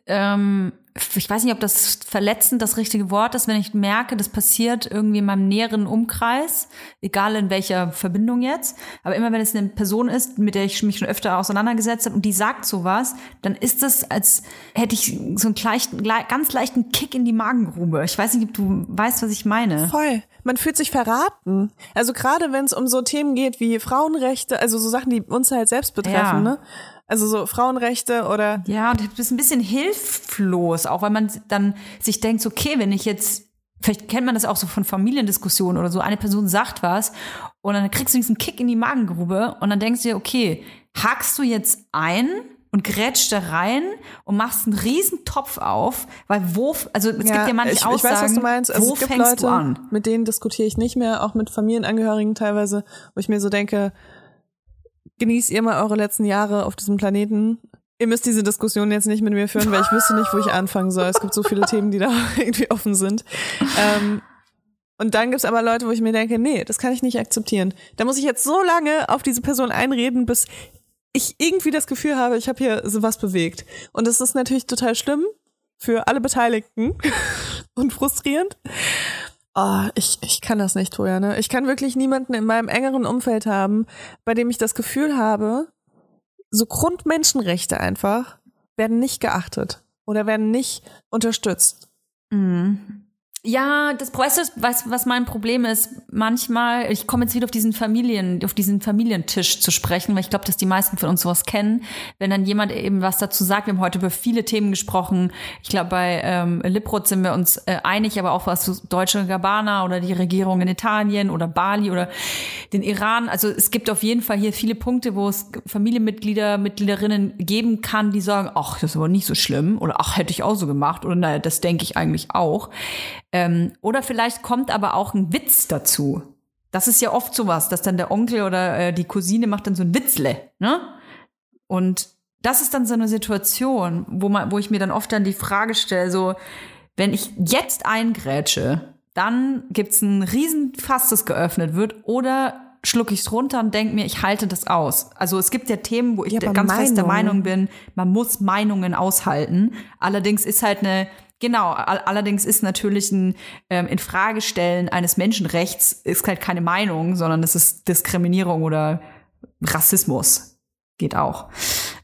ähm, ich weiß nicht, ob das verletzend das richtige Wort ist, wenn ich merke, das passiert irgendwie in meinem näheren Umkreis, egal in welcher Verbindung jetzt, aber immer wenn es eine Person ist, mit der ich mich schon öfter auseinandergesetzt habe und die sagt sowas, dann ist das, als hätte ich so einen leichten, ganz leichten Kick in die Magengrube. Ich weiß nicht, ob du weißt, was ich meine. Voll. Man fühlt sich verraten. Also gerade wenn es um so Themen geht wie Frauenrechte, also so Sachen, die uns halt selbst betreffen, ja. ne? Also so Frauenrechte oder. Ja, und du bist ein bisschen hilflos, auch weil man dann sich denkt, okay, wenn ich jetzt, vielleicht kennt man das auch so von Familiendiskussionen oder so, eine Person sagt was und dann kriegst du diesen Kick in die Magengrube und dann denkst du dir, okay, hakst du jetzt ein und grätscht da rein und machst einen riesen Topf auf, weil wo, also es ja, gibt ja manche ich, Aussagen, ich weiß, was du meinst. Also wo es gibt fängst Leute, du an? Mit denen diskutiere ich nicht mehr, auch mit Familienangehörigen teilweise, wo ich mir so denke, genießt ihr mal eure letzten Jahre auf diesem Planeten. Ihr müsst diese Diskussion jetzt nicht mit mir führen, weil ich wüsste nicht, wo ich anfangen soll. Es gibt so viele Themen, die da irgendwie offen sind. Ähm, und dann gibt's aber Leute, wo ich mir denke, nee, das kann ich nicht akzeptieren. Da muss ich jetzt so lange auf diese Person einreden, bis ich irgendwie das Gefühl habe, ich habe hier sowas bewegt. Und das ist natürlich total schlimm für alle Beteiligten und frustrierend. Oh, ich, ich kann das nicht, Toja, ne? Ich kann wirklich niemanden in meinem engeren Umfeld haben, bei dem ich das Gefühl habe, so Grundmenschenrechte einfach werden nicht geachtet oder werden nicht unterstützt. Mhm. Ja, das weißt du, was, was mein Problem ist, manchmal, ich komme jetzt wieder auf diesen Familien, auf diesen Familientisch zu sprechen, weil ich glaube, dass die meisten von uns sowas kennen. Wenn dann jemand eben was dazu sagt, wir haben heute über viele Themen gesprochen. Ich glaube, bei ähm, Liprot sind wir uns äh, einig, aber auch was zu Deutsche Gabbana oder die Regierung in Italien oder Bali oder den Iran. Also es gibt auf jeden Fall hier viele Punkte, wo es Familienmitglieder, Mitgliederinnen geben kann, die sagen, ach, das ist aber nicht so schlimm oder ach, hätte ich auch so gemacht oder naja, das denke ich eigentlich auch. Ähm, oder vielleicht kommt aber auch ein Witz dazu. Das ist ja oft sowas, dass dann der Onkel oder äh, die Cousine macht dann so ein Witzle, ne? Und das ist dann so eine Situation, wo man, wo ich mir dann oft dann die Frage stelle, so, wenn ich jetzt eingrätsche, dann gibt's ein Riesenfass, das geöffnet wird, oder schlucke ich's runter und denke mir, ich halte das aus. Also es gibt ja Themen, wo ich ja, ganz Meinung. fest der Meinung bin, man muss Meinungen aushalten. Allerdings ist halt eine Genau, allerdings ist natürlich ein ähm, Infragestellen eines Menschenrechts ist halt keine Meinung, sondern es ist Diskriminierung oder Rassismus. Geht auch.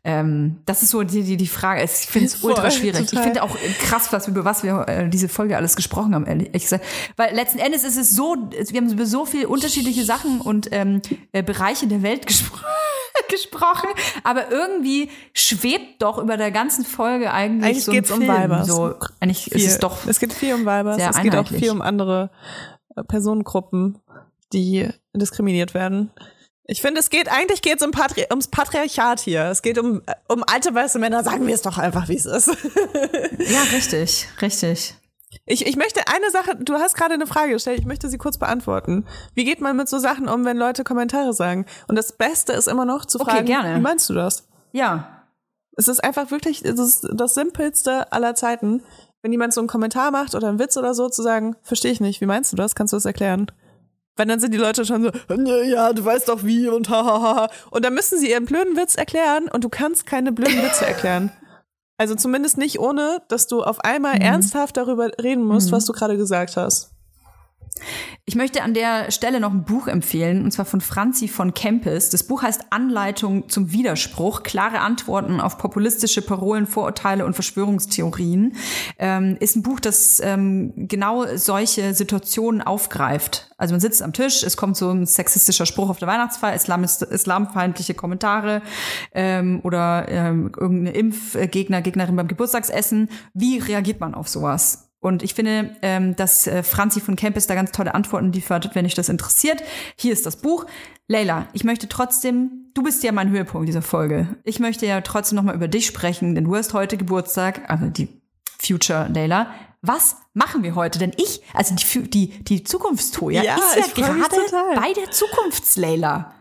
Ähm, das ist so die, die, die Frage. Ich finde es ultra schwierig. Total. Ich finde auch krass, was über was wir äh, diese Folge alles gesprochen haben, ehrlich gesagt. Weil letzten Endes ist es so, wir haben über so viele unterschiedliche Sachen und ähm, äh, Bereiche der Welt gesprochen gesprochen, aber irgendwie schwebt doch über der ganzen Folge eigentlich, eigentlich so geht's ein um. Weibers. So, eigentlich viel. ist es doch Es geht viel um Weibers. Es geht auch viel um andere äh, Personengruppen, die diskriminiert werden. Ich finde, es geht, eigentlich geht es um Patri ums Patriarchat hier. Es geht um, äh, um alte weiße Männer. Sagen wir es doch einfach, wie es ist. ja richtig, richtig. Ich, ich möchte eine Sache, du hast gerade eine Frage gestellt, ich möchte sie kurz beantworten. Wie geht man mit so Sachen um, wenn Leute Kommentare sagen? Und das Beste ist immer noch zu Okay, fragen, gerne. wie meinst du das? Ja, Es ist einfach wirklich, es ist das Simpelste aller Zeiten. Wenn jemand so einen Kommentar macht oder einen Witz oder so, zu sagen, verstehe ich nicht, wie meinst du das? Kannst du das erklären? Weil dann sind die Leute schon so, "Nee, ja, du weißt doch wie und hahaha. Und dann müssen sie ihren blöden Witz erklären und du kannst keine blöden Witze erklären. Also zumindest nicht ohne, dass du auf einmal ernsthaft darüber reden musst, was du gerade gesagt hast. Ich möchte an der Stelle noch ein Buch empfehlen, und zwar von Franzi von Kempis. Das Buch heißt Anleitung zum Widerspruch, klare Antworten auf populistische Parolen, Vorurteile und Verschwörungstheorien. Ähm, ist ein Buch, das ähm, genau solche Situationen aufgreift. Also man sitzt am Tisch, es kommt so ein sexistischer Spruch auf der Weihnachtsfeier, Islamist, islamfeindliche Kommentare ähm, oder ähm, irgendeine Impfgegner, Gegnerin beim Geburtstagsessen. Wie reagiert man auf sowas? Und ich finde, ähm, dass äh, Franzi von Kempis da ganz tolle Antworten liefert, wenn dich das interessiert. Hier ist das Buch. Leila, ich möchte trotzdem, du bist ja mein Höhepunkt dieser Folge. Ich möchte ja trotzdem noch mal über dich sprechen, denn du hast heute Geburtstag, also die Future Leila. Was machen wir heute? Denn ich, also die, die, die Zukunftstoja Ja, ist ja gerade bei der Zukunftsleila.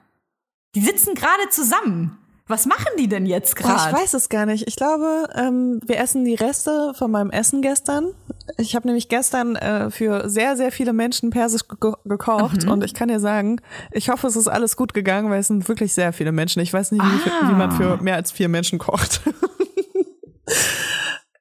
Die sitzen gerade zusammen. Was machen die denn jetzt Oh, ich gerade? weiß es gar nicht. Ich glaube, ähm, wir essen die Reste von meinem Essen gestern. Ich habe nämlich gestern äh, für sehr, sehr viele Menschen persisch ge gekocht und ich kann dir sagen, ich hoffe, es ist alles gut gegangen, weil es sind wirklich sehr viele Menschen. Ich weiß nicht, wie, Ah. wie man für mehr als vier Menschen kocht.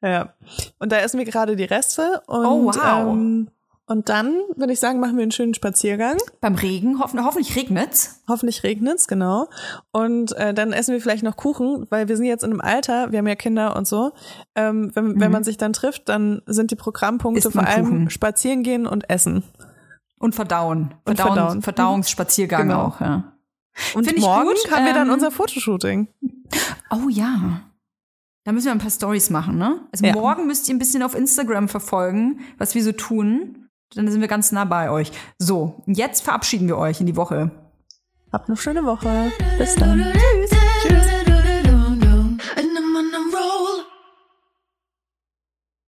ja. Und da essen wir gerade die Reste und Oh, wow. ähm, und dann würde ich sagen, machen wir einen schönen Spaziergang. Beim Regen, hoffen, hoffentlich regnet's. Hoffentlich regnet's, genau. Und äh, dann essen wir vielleicht noch Kuchen, weil wir sind jetzt in einem Alter, wir haben ja Kinder und so. Ähm, wenn, wenn man sich dann trifft, dann sind die Programmpunkte vor allem Kuchen. spazieren gehen und essen. Und verdauen. Und verdauen. Verdauungsspaziergang Genau. auch, ja. Und Find morgen gut, haben wir dann ähm, unser Fotoshooting. Oh ja. Da müssen wir ein paar Stories machen, ne? Also Ja. morgen müsst ihr ein bisschen auf Instagram verfolgen, was wir so tun. Dann sind wir ganz nah bei euch. So, jetzt verabschieden wir euch in die Woche. Habt eine schöne Woche. Bis dann.